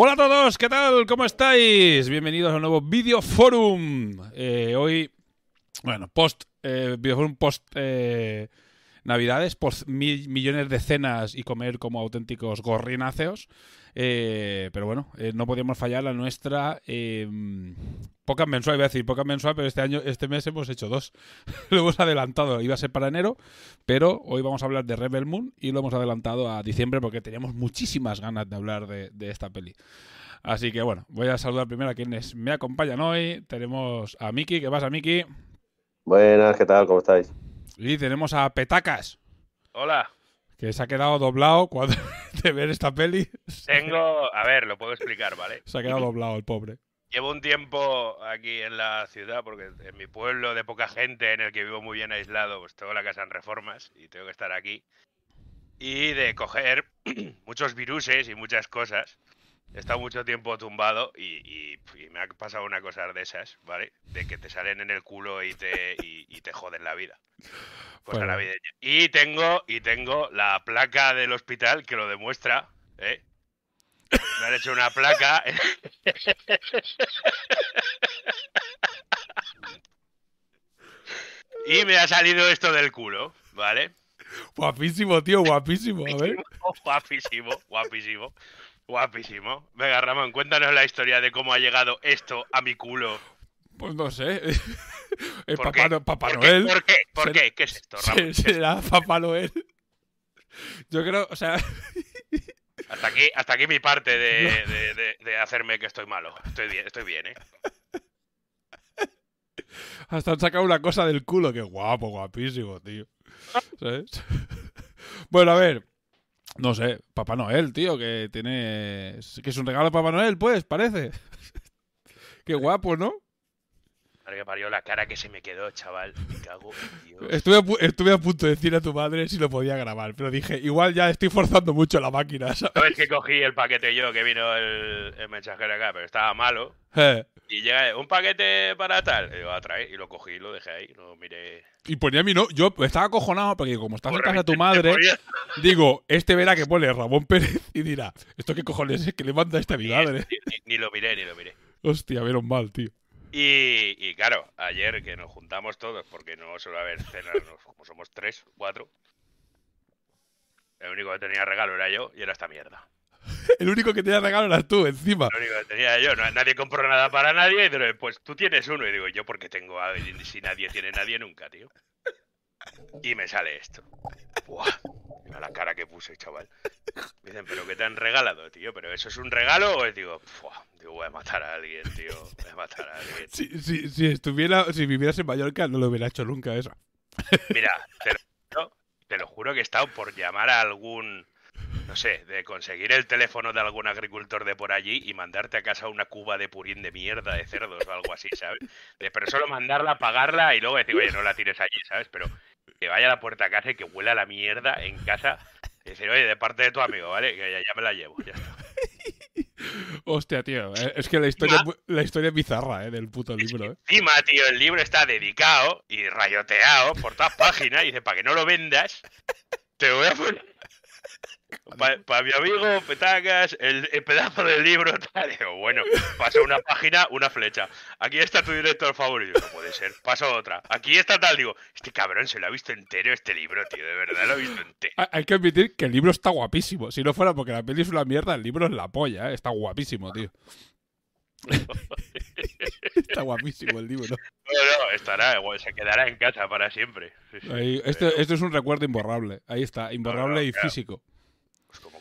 Hola a todos, ¿qué tal? ¿Cómo estáis? Bienvenidos a un nuevo Video Forum. Eh, hoy, bueno, post, eh, Video Forum post eh, Navidades, mil millones de cenas y comer como auténticos gorrináceos. Eh, pero bueno, eh, no podíamos fallar la nuestra eh, poca mensual, iba a decir poca mensual, pero este año, este mes hemos hecho dos. lo hemos adelantado, iba a ser para enero, pero hoy vamos a hablar de Rebel Moon y lo hemos adelantado a diciembre porque teníamos muchísimas ganas de hablar de, de esta peli. Así que bueno, voy a saludar primero a quienes me acompañan hoy. Tenemos a Miki, ¿qué pasa, Miki? Buenas, ¿qué tal? ¿Cómo estáis? Y tenemos a Petacas, Hola. que se ha quedado doblado cuando de ver esta peli. Tengo, a ver, lo puedo explicar, ¿vale? Se ha quedado doblado el pobre. Llevo un tiempo aquí en la ciudad, porque en mi pueblo de poca gente, en el que vivo muy bien aislado, pues tengo la casa en reformas y tengo que estar aquí. Y de coger muchos viruses y muchas cosas. He estado mucho tiempo tumbado y, y- y me ha pasado una cosa de esas, ¿vale? De que te salen en el culo y te, y, y te joden la vida. Cosa Bueno. navideña. Y tengo, y tengo la placa del hospital que lo demuestra, ¿eh? Me han hecho una placa. y me ha salido esto del culo, ¿vale? Guapísimo, tío, guapísimo. A ver. Guapísimo, guapísimo, guapísimo. Venga, Ramón, cuéntanos la historia de cómo ha llegado esto a mi culo. Pues no sé. ¿Por Papá, qué? No- Papá ¿Por qué? Noel. ¿Por qué? ¿Por Será- qué? ¿Qué es esto, Ramón? se- Será Papá Noel. Yo creo, o sea, Hasta aquí, hasta aquí mi parte de, de- de- de hacerme que estoy malo. Estoy bien, estoy bien, ¿eh? hasta han sacado una cosa del culo. Que guapo, guapísimo, tío. ¿Sabes? Bueno, a ver. No sé, Papá Noel, tío, que tiene. Que es un regalo de Papá Noel, pues, parece. Qué guapo, ¿no? Madre que parió la cara que se me quedó, chaval. Me cago en Dios. Estuve a, pu- estuve a punto de decir a tu madre si lo podía grabar, pero dije, igual ya estoy forzando mucho la máquina, ¿sabes? ¿Sabes que cogí el paquete yo que vino el, el mensajero acá, pero estaba malo? Eh, Y llega un paquete para tal. Y digo, a traer. Y lo cogí y lo dejé ahí. No miré. Y ponía mi no, yo estaba acojonado porque como estás en casa de tu madre, digo, este verá que pone Ramón Pérez y dirá, ¿esto qué cojones es que le manda este a mi madre? Ni, ni- ni lo miré, ni lo miré. Hostia, menos mal, tío. Y, y claro, ayer que nos juntamos todos, porque no suele haber cenas, como somos tres, cuatro. El único que tenía regalo era yo y era esta mierda. El único que tenía regalo eras tú, encima. Lo único que tenía yo, no- nadie compró nada para nadie, y digo, pues tú tienes uno. Y digo, yo porque tengo a si nadie tiene nadie nunca, tío. Y me sale esto. Buah, mira la cara que puse, chaval. Me dicen, ¿pero qué te han regalado, tío? ¿Pero eso es un regalo? O es, digo, "Buah, digo, voy a matar a alguien, tío. Voy a matar a alguien. Si, si, si estuviera, si vivieras en Mallorca, no lo hubiera hecho nunca eso. Mira, te lo, juro- te lo juro que he estado por llamar a algún, no sé, de conseguir el teléfono de algún agricultor de por allí y mandarte a casa una cuba de purín de mierda de cerdos o algo así, ¿sabes? De, pero solo mandarla, pagarla y luego decir, oye, no la tires allí, ¿sabes? Pero que vaya a la puerta a casa y que huela la mierda en casa. Y decir, oye, de parte de tu amigo, ¿vale? Que ya, ya me la llevo, ya está. Hostia, tío, eh, es que la historia, la historia es bizarra, eh, del puto libro, eh. Encima, tío, el libro está dedicado y rayoteado por todas páginas. Y dice, para que no lo vendas, te voy a poner Para mi amigo Petacas, el, el pedazo del libro, tal. Bueno, paso una página, una flecha. Aquí está tu director favorito. No puede ser. Paso otra. Aquí está tal. Digo, este cabrón se lo ha visto entero este libro, tío. De verdad lo ha visto entero. Hay- que admitir que el libro está guapísimo. Si no fuera porque la peli es una mierda, el libro es la polla, ¿eh? Está guapísimo, tío. está guapísimo el libro. No, no, estará, igual, se quedará en casa para siempre. Sí, esto, esto es un recuerdo imborrable. Ahí está, imborrable no, y claro. físico.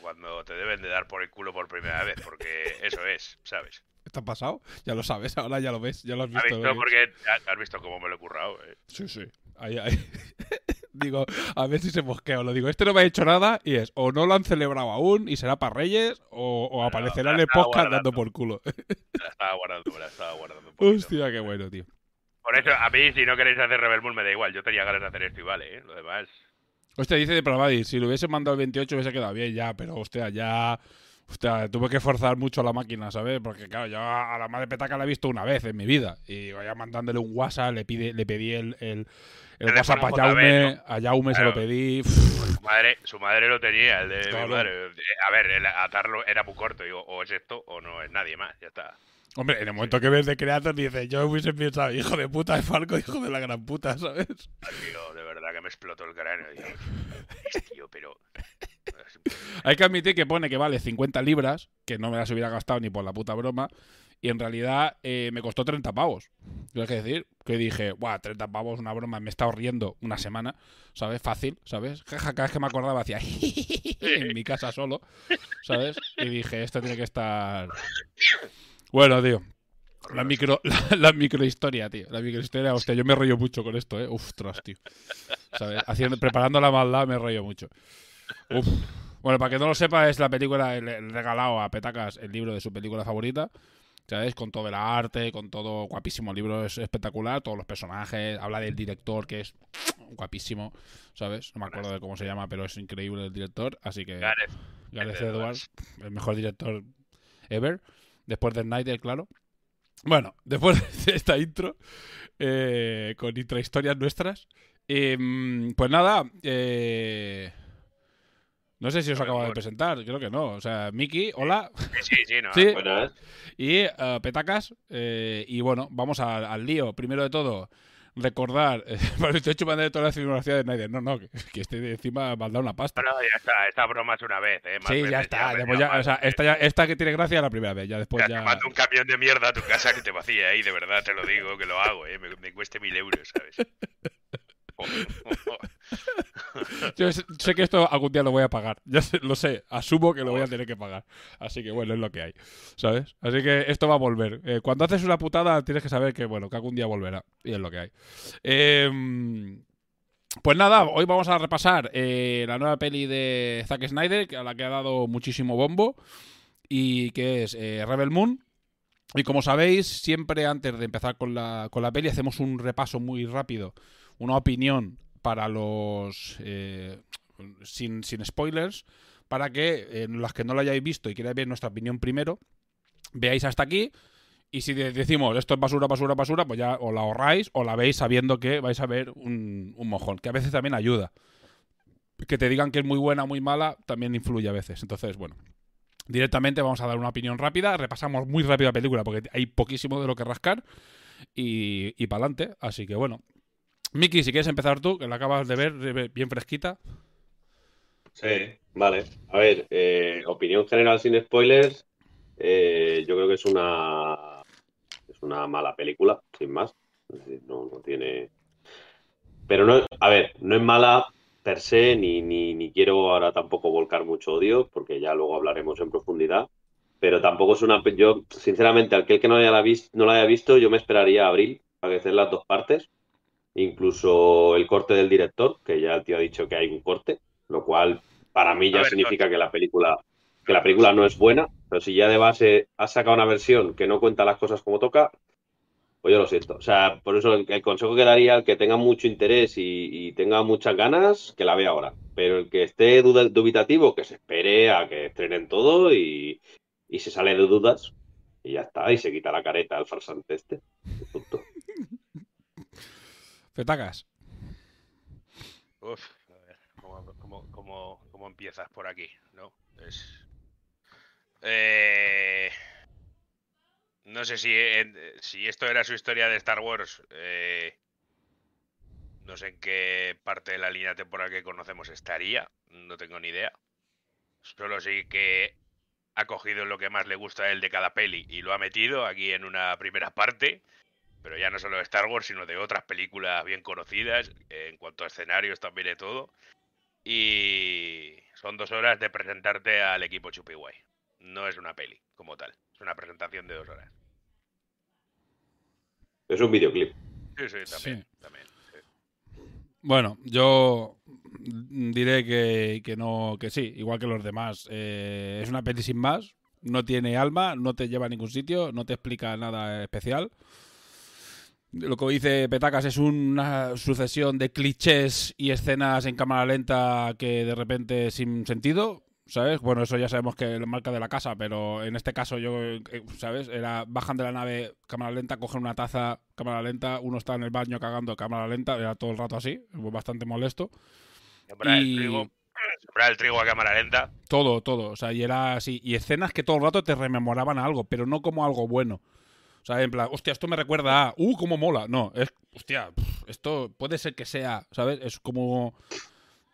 Cuando te deben de dar por el culo por primera vez, porque eso es, ¿sabes? ¿Está pasado? Ya lo sabes, ahora ya lo ves, ya lo has ¿Has visto. visto? ¿eh? Porque has has visto cómo me lo he currado. eh? Sí, sí. Ahí, ahí. digo, a ver si se mosquea. Lo digo, este no me ha hecho nada y es o no lo han celebrado aún y será para Reyes o, o aparecerá en el podcast dando por culo. La estaba guardando, me la estaba guardando. un. Hostia, qué bueno, tío. Por eso, a mí, si no queréis hacer Rebel Moon, me da igual. Yo tenía ganas de hacer esto y vale, ¿eh? Lo demás. Hostia, dice de Pravadi, si lo hubiese mandado el 28 hubiese quedado bien ya, pero hostia, ya... Hostia, tuve que forzar mucho la máquina, ¿sabes? Porque claro, yo a la madre petaca la he visto una vez en mi vida. Y vaya mandándole un WhatsApp, le pide, le pedí el, el, el WhatsApp a Jaume, ¿no? a Jaume se lo pedí. Su madre, su madre lo tenía, el de Claro. mi madre. A ver, el atarlo era muy corto. Digo, o es esto o no es nadie más. Ya está. Hombre, en el momento que ves de Creator dices, yo hubiese pensado, hijo de puta de Falco, hijo de la gran puta, ¿sabes? Tío, de verdad que me explotó el cráneo. Digo, "Es, tío, pero. Hay que admitir que pone que vale 50 libras, que no me las hubiera gastado ni por la puta broma, y en realidad eh, me costó 30 pavos. Tengo que decir que dije, guau, 30 pavos, una broma, me he estado riendo una semana, ¿sabes? Fácil, ¿sabes? Cada vez que me acordaba hacía en mi casa solo, ¿sabes? Y dije, esto tiene que estar... Bueno, tío. La micro, la, la microhistoria, tío. La microhistoria, hostia, yo me rollo mucho con esto, eh. Uf, tras, tío. ¿Sabes? Haciendo, preparando la maldad me rollo mucho. Uf. Bueno, para que no lo sepa, es la película, le he regalado a Petacas el libro de su película favorita. ¿Sabes? Con todo el arte, con todo guapísimo. El libro es espectacular, todos los personajes. Habla del director, que es guapísimo. ¿Sabes? No me acuerdo de cómo se llama, pero es increíble el director. Así que. Gareth. Gareth Gareth Edwards, el mejor director ever. Después de Snyder, claro. Bueno, después de esta intro, eh, con intrahistorias nuestras, em, pues nada, eh, no sé si os acabo de presentar, creo que no. O sea, Miki, hola. Sí, sí, no. Sí. Buenas. Y eh, Petacas, eh, y bueno, vamos al, al lío. Primero de todo, recordar, eh, para estoy chupando de toda la filmografía de Snyder. No, no, que, que este encima me ha dado una pasta. No, ya está. Esta broma es una vez, ¿eh? Más Sí, ya está. después dio ya- o sea, ¿eh? esta, ya- esta que tiene gracia la primera vez, ya después Te ya. mando un camión de mierda a tu casa que te vacía ahí, de verdad, te lo digo, que lo hago, ¿eh? Me, me cueste mil euros, ¿sabes? Yo sé, que esto algún día lo voy a pagar. Ya sé- lo sé, asumo que lo voy a tener que pagar. Así que bueno, es lo que hay. ¿Sabes? Así que esto va a volver. Eh, cuando haces una putada, tienes que saber que, bueno, que algún día volverá. Y es lo que hay. Em, pues nada, hoy vamos a repasar eh, la nueva peli de Zack Snyder, a la que ha dado muchísimo bombo. Y que es eh, Rebel Moon. Y como sabéis, siempre antes de empezar con la, con la peli, hacemos un repaso muy rápido, una opinión para los. eh, sin, sin spoilers, para que en las que no lo hayáis visto y queráis ver nuestra opinión primero, veáis hasta aquí. Y si de- decimos esto es basura, basura, basura, pues ya o la ahorráis o la veis sabiendo que vais a ver un, un mojón, que a veces también ayuda. Que te digan que es muy buena muy mala también influye a veces. Entonces, bueno, directamente vamos a dar una opinión rápida. Repasamos muy rápido la película porque hay poquísimo de lo que rascar. Y, y para adelante. Así que bueno. Miki, si quieres empezar tú, que la acabas de ver bien fresquita. Sí, vale. A ver, eh, opinión general sin spoilers. eh, yo creo que es una es una mala película, sin más. No, tiene. Pero no, a ver, no es mala per se, ni, ni, ni quiero ahora tampoco volcar mucho odio, porque ya luego hablaremos en profundidad. Pero tampoco es una. Yo, sinceramente, aquel que no, haya la no haya visto, yo me esperaría a abril para que estén las dos partes. Incluso el corte del director, que ya el tío ha dicho que hay un corte, lo cual para mí ya ver, significa que la película que la película no es buena, pero si ya de base has sacado una versión que no cuenta las cosas como toca, pues yo lo siento. O sea, por eso el, consejo que daría al que tenga mucho interés y, y tenga muchas ganas, que la vea ahora. Pero el que esté dubitativo, que se espere a que estrenen todo y, y se sale de dudas y ya está, y se quita la careta al farsante este. Punto. Petacas. Uf, a ver, ¿cómo, cómo, cómo, cómo empiezas por aquí, ¿no? Es. Eh, no sé si, en- si esto era su historia de Star Wars. eh, no sé en qué parte de la línea temporal que conocemos estaría. No tengo ni idea. Solo sí que ha cogido lo que más le gusta a él de cada peli y lo ha metido aquí en una primera parte. Pero ya no solo de Star Wars, sino de otras películas bien conocidas, en cuanto a escenarios también de todo. Y son dos horas de presentarte al equipo Chupiguay. No es una peli como tal, es una presentación de dos horas. Es un videoclip. Sí, sí, también. Sí. también, sí. Bueno, yo diré que, que no, que sí, igual que los demás. Eh, es una peli sin más, no tiene alma, no te lleva a ningún sitio, no te explica nada especial. Lo que dice Petacas es una sucesión de clichés y escenas en cámara lenta que de repente sin sentido, ¿sabes? Bueno, eso ya sabemos que es marca de la casa, pero en este caso yo, eh, ¿sabes? Era bajan de la nave cámara lenta, cogen una taza cámara lenta, uno está en el baño cagando cámara lenta, era todo el rato así, bastante molesto. Sembrar Y- el trigo, sembrar el trigo a cámara lenta. Todo, todo. O sea, y era así. Y escenas que todo el rato te rememoraban algo, pero no como algo bueno. O sea, en plan, hostia, esto me recuerda a, uh, cómo mola. No, es, hostia, esto puede ser que sea, ¿sabes? Es como,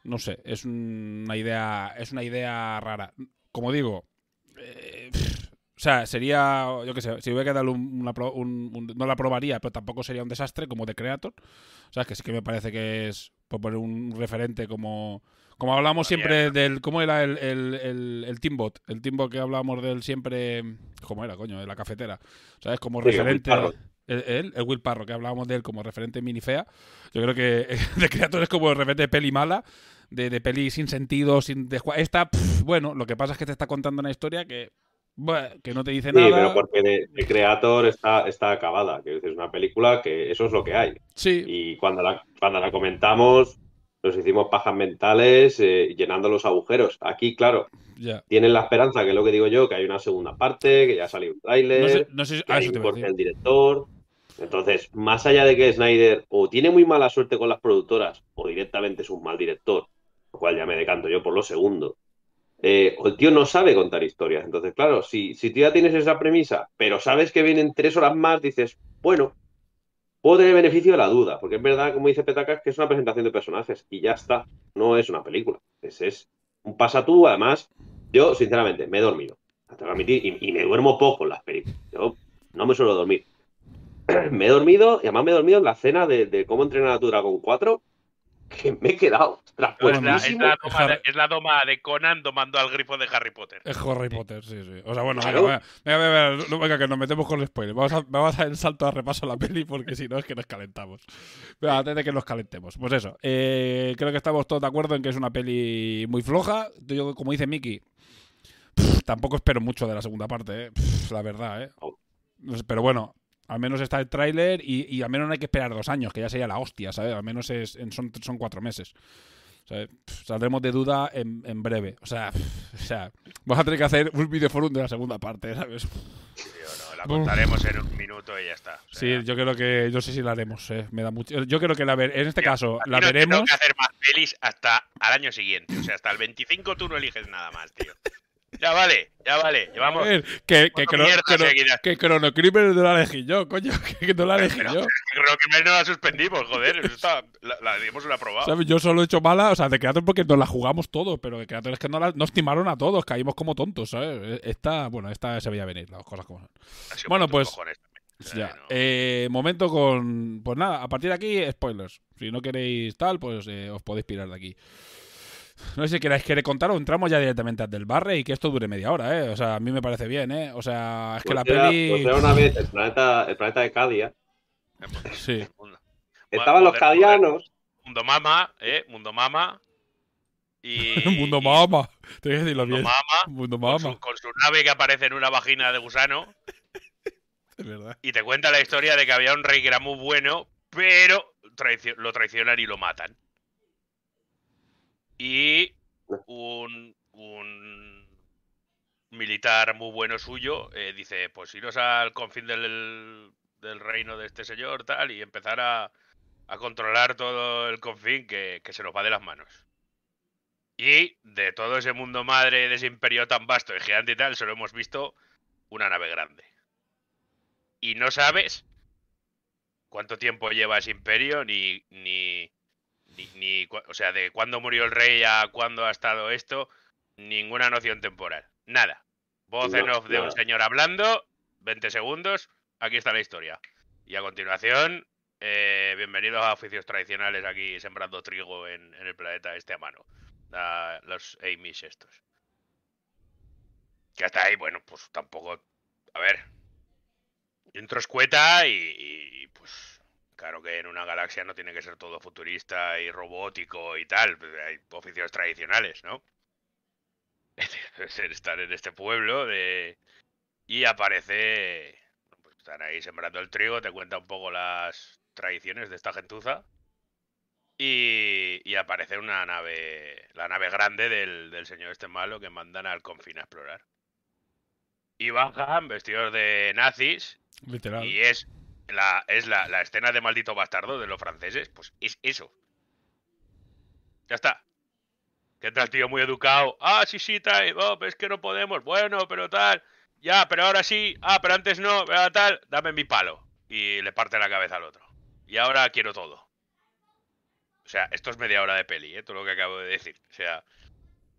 no sé, es una idea, es una idea rara. Como digo, eh, o sea, sería, yo qué sé, si hubiera que darle un, una un- no la probaría, pero tampoco sería un desastre como de Creator. O sea, que sí que me parece que es, por poner un referente como, como hablamos siempre del, ¿cómo era el, el, el, el Teambot? El Teambot que hablábamos del siempre, ¿cómo era, coño? De la cafetera. ¿Sabes? Como Sí, el Will referente... El, el, Will Parro, que hablábamos de él como referente mini fea. Yo creo que de Creator es como de peli mala, de, de peli sin sentido, sin de, esta, pff, bueno, lo que pasa es que te está contando una historia que, buah, que no te dice Sí, nada. pero porque de Creator está, está acabada. Que es una película que eso es lo que hay. Sí, Y cuando la, cuando la comentamos, nos hicimos pajas mentales eh, llenando los agujeros. Aquí, claro, ya. tienen la esperanza, que es lo que digo yo, que hay una segunda parte, que ya salió un tráiler, No sé, no sé si- que ah, hay un del director. Entonces, más allá de que Snyder o tiene muy mala suerte con las productoras o directamente es un mal director, lo cual ya me decanto yo por lo segundo, eh, el tío no sabe contar historias. Entonces, claro, si, si tú ya tienes esa premisa, pero sabes que vienen tres horas más, dices, bueno, puedo tener beneficio de la duda, porque es verdad, como dice Petacas, que es una presentación de personajes y ya está, no es una película. Es, es un pasa tú, además, yo, sinceramente, me he dormido. Y, y me duermo poco en las películas. Yo no me suelo dormir. me he dormido, y además me he dormido en la escena de, de cómo entrenar a tu Dragon 4, que me he quedado es, la, es, traspuestísimo. la doma de, es la doma de Conan domando al grifo de Harry Potter. Es Harry Potter, sí, sí. O sea, bueno, Claro. venga, venga, venga, venga, no, venga, que nos metemos con el spoiler. Vamos a, vamos a dar el salto a repaso a la peli porque si no es que nos calentamos. Pero antes de que nos calentemos. Pues eso, eh, creo que estamos todos de acuerdo en que es una peli muy floja. Yo, como dice Miki, pff, tampoco espero mucho de la segunda parte, eh, pff, la verdad, ¿eh? Sé, Pero bueno, al menos está el tráiler y, y al menos no hay que esperar dos años, que ya sería la hostia, ¿sabes? Al menos es, en- son, son cuatro meses. ¿sabes? Pff, Saldremos de duda en, en breve. O sea, pff, o sea, vamos a tener que hacer un videoforum de la segunda parte, ¿sabes? Tío, no, la contaremos en un minuto y ya está. O sea, Sí, yo creo que, yo sé si la haremos, eh, me da mucho. Yo creo que la ver, en este tío, caso, la no tengo veremos. que hacer más pelis hasta al año siguiente. O sea, hasta el 25 tú no eliges nada más, tío. Ya vale, ya vale. Llevamos. que, que, no la elegí yo, coño, que no la elegí Pero- yo. Que no la suspendimos, joder. eso está- la, la dimos una aprobada. ¿Sabes? Yo solo he hecho mala, o sea, de Creator porque nos la jugamos todos, pero de Creator es que no la- nos timaron a todos, caímos como tontos, ¿sabes? Esta, bueno, esta se veía venir, las cosas como son. Bueno, pues- cojones Ya. no- Eh, momento con. Pues nada, a partir de aquí, spoilers. Si no queréis tal, pues eh, os podéis pirar de aquí. No sé si queréis querer contar o entramos ya directamente al del barre y que esto dure media hora, ¿eh? O sea, a mí me parece bien, ¿eh? O sea, es que la Pues era- peli. pues era una vez el planeta, el planeta de Cadia. Sí. Estaban los cadianos. Mundo Mama, ¿eh? Mundo Mama. Y. Mundo mama. Tengo que decirlo Mundo bien. Mama. Mundo Con mama. su, con su nave que aparece en una vagina de gusano. Es verdad. Y te cuenta la historia de que había un rey que era muy bueno, pero traicio- lo traicionan y lo matan. Y un, un militar muy bueno suyo eh, dice, pues iros al confín del, del reino de este señor, tal, y empezar a, a controlar todo el confín que, que se nos va de las manos. Y de todo ese mundo madre, de ese imperio tan vasto y gigante y tal, solo hemos visto una nave grande. Y no sabes cuánto tiempo lleva ese imperio, ni, ni, ni, ni o sea, de cuándo murió el rey a cuándo ha estado esto, ninguna noción temporal. Nada. Voz en off de un señor hablando, 20 segundos, aquí está la historia. Y a continuación, eh, bienvenidos a oficios tradicionales aquí sembrando trigo en, en el planeta este a mano. A los Amish estos. Que hasta ahí, bueno, pues tampoco. A ver. Intro escueta y, y, pues. Claro que en una galaxia no tiene que ser todo futurista y robótico y tal. pues Hay oficios tradicionales, ¿no? Estar en este pueblo de. Y aparece. Pues están ahí sembrando el trigo, te cuenta un poco las tradiciones de esta gentuza. Y, y aparece una nave, la nave grande del, del señor este malo que mandan al confín a explorar. Y bajan vestidos de nazis Literal. y es la, es la, la escena de maldito bastardo de los franceses, pues es eso. Ya está. Que entra el tío muy educado. Ah, sí, sí, tal. Oh, pero es que no podemos. Bueno, pero tal. Ya, pero ahora sí. Ah, pero antes no. Tal. Dame mi palo. Y le parte la cabeza al otro. Y ahora quiero todo. O sea, esto es media hora de peli, ¿eh? Todo lo que acabo de decir. O sea,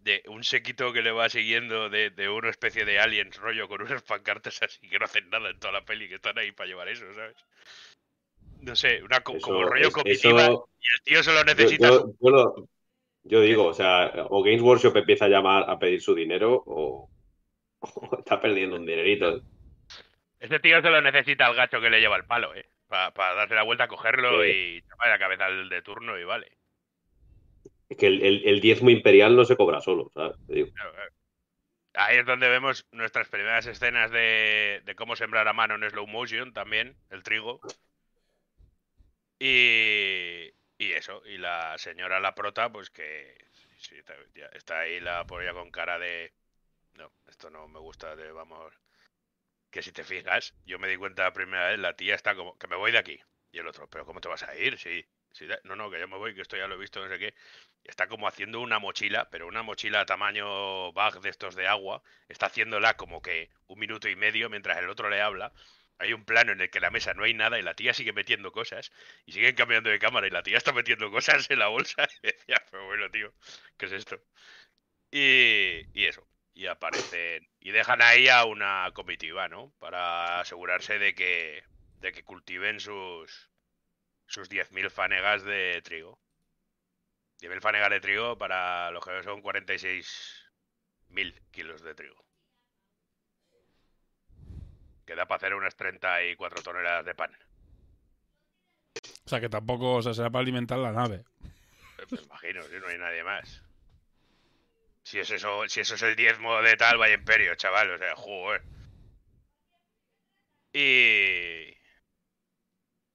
de un sequito que le va siguiendo de, de una especie de aliens rollo con unas pancartas así que no hacen nada en toda la peli, que están ahí para llevar eso, ¿sabes? No sé, una co- Eso- como rollo es- comitiva eso- y el tío solo necesita yo- su- yo lo- yo digo, o sea, o Games Workshop empieza a llamar a pedir su dinero o, o está perdiendo un dinerito. Este tío solo necesita al gacho que le lleva el palo, ¿eh? Para darse la vuelta, cogerlo Sí. y llamarle la cabeza al de turno y vale. Es que el, el- diezmo imperial no se cobra solo, ¿sabes? Digo. Ahí es donde vemos nuestras primeras escenas de, de cómo sembrar a mano en slow motion también, el trigo. Y, y eso, y la señora la prota, pues que está, ahí la con cara de... No, esto no me gusta, de vamos... Que si te fijas, yo me di cuenta la primera vez, la tía está como, que me voy de aquí. Y el otro, pero ¿cómo te vas a ir? Sí, no, no, que yo me voy, que esto ya lo he visto, no sé qué. Está como haciendo una mochila, pero una mochila tamaño bag de estos de agua. Está haciéndola como que un minuto y medio mientras el otro le habla. Hay un plano en el que la mesa no hay nada y la tía sigue metiendo cosas. Y siguen cambiando de cámara y la tía está metiendo cosas en la bolsa. Y decía, pero bueno, tío, ¿qué es esto? Y, y eso. Y aparecen. Y dejan ahí a una comitiva, ¿no? Para asegurarse de que, de que cultiven sus, sus 10.000 fanegas de trigo. 10.000 fanegas de trigo para los que son 46.000 kilos de trigo. Queda para hacer unas 34 toneladas de pan. O sea, que tampoco o sea, será para alimentar la nave. Eh, Me imagino, si no hay nadie más. Si es eso, si eso es el diezmo de tal, vaya imperio, chaval. O sea, joder. Y.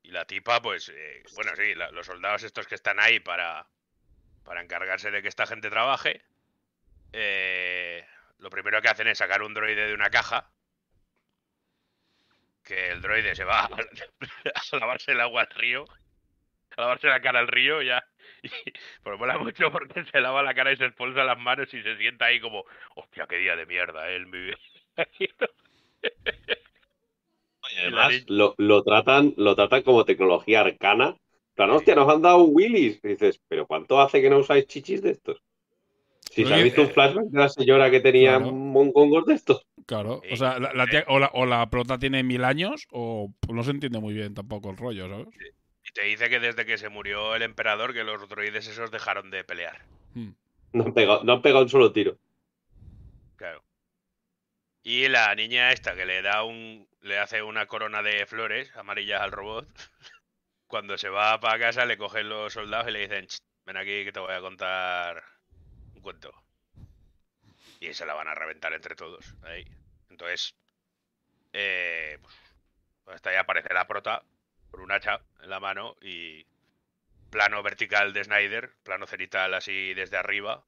Y la tipa, pues. eh, bueno, sí, la- los soldados estos que están ahí para. Para encargarse de que esta gente trabaje. eh, lo primero que hacen es sacar un droide de una caja. Que el droide se va a, lavarse el agua al río. A lavarse la cara al río ya. Y, pues mola mucho porque se lava la cara y se expulsa las manos y se sienta ahí como, hostia, qué día de mierda, ¿eh? el mi vida". Y además lo, lo tratan, lo tratan como tecnología arcana. Claro, hostia, nos han dado un Willis. Y dices, ¿pero cuánto hace que no usáis chichis de estos? Si se ha visto un flashback de la señora que tenía Claro. mongongos de estos. Claro. O sea, la, la tía- o, la, o la prota tiene mil años o pues, no se entiende muy bien tampoco el rollo, ¿sabes? Y te dice que desde que se murió el emperador que los droides esos dejaron de pelear. Hmm. No han pegado, no han pegado un solo tiro. Y la niña esta que le da un. le hace una corona de flores amarillas al robot. Cuando se va para casa le cogen los soldados y le dicen, "Ch, ven aquí que te voy a contar un cuento. Y se la van a reventar entre todos. Ahí. Entonces. Eh, pues, pues hasta ahí aparece la prota con un hacha en la mano y plano vertical de Snyder, plano cenital así desde arriba.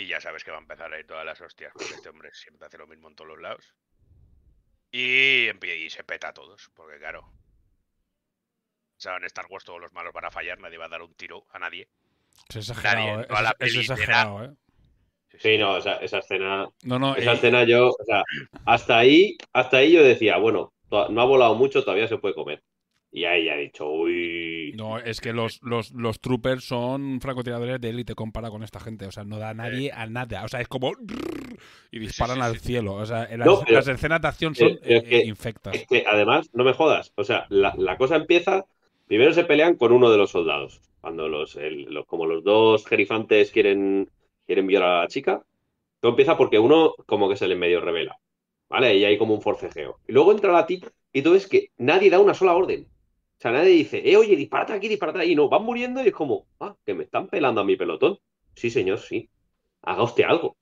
Y ya sabes que va a empezar ahí todas las hostias, porque este hombre siempre hace lo mismo en todos los lados. Y, empie- y se peta a todos, porque claro. Saben Star Wars, todos los malos van a fallar, nadie va a dar un tiro a nadie. Es exagerado, Nadie en ¿eh? Es, exagerado, ¿eh? Sí, no, esa, esa escena. No, no, Esa eh, escena yo, o sea, hasta ahí, hasta ahí yo decía, bueno, no ha volado mucho, todavía se puede comer. Y ahí ya he dicho, uy. No, es que los, los, los troopers son francotiradores de élite comparado con esta gente. O sea, no da a nadie a nada. O sea, es como. Y disparan sí, sí, al sí. cielo. O sea, las, No, pero- las escenas de acción son es eh, que- infectas. Es que además, no me jodas. O sea, la, la cosa empieza. Primero se pelean con uno de los soldados. Cuando los, el- los- como los dos gerifantes quieren, quieren violar a la chica. Todo empieza porque uno como que se le medio revela. ¿Vale? Y hay como un forcejeo. Y luego entra la tip y tú ves que nadie da una sola orden. O sea, nadie dice, eh, oye, disparate aquí, disparate ahí. No, van muriendo y es como, ah, que me están pelando a mi pelotón. Sí, señor, sí. Haga usted algo.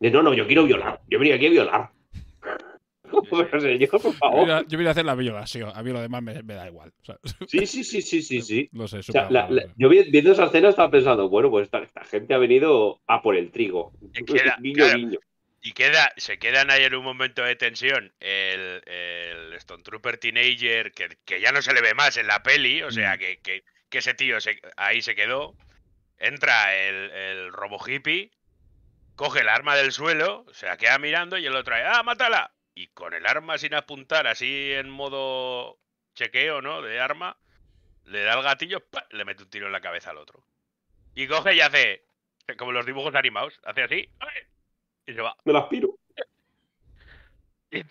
Y, No, no, yo quiero violar. Yo venía aquí a violar. Pero señor, por Yo favor. voy, a, yo voy a hacer la violación. A mí lo demás me, me da igual. O sea, Sí, sí, sí, sí, sí, sí. no sé, O sea, la- la- yo vi- viendo esa escena estaba pensando, bueno, pues esta, esta gente ha venido a por el trigo. Es que era- guiño, claro. guiño. Y queda, se quedan ahí en un momento de tensión el, el Stone Trooper Teenager, que, que ya no se le ve más en la peli, o sea, que, que- que ese tío se- ahí se quedó. Entra el, el robo hippie, coge el arma del suelo, se la queda mirando y el otro ¡ah, mátala! Y con el arma sin apuntar, así en modo chequeo, ¿no? De arma, le da el gatillo, ¡pa! le mete un tiro en la cabeza al otro. Y coge y hace, como los dibujos animados, hace así, ¡ay! Y se va. Me las piro.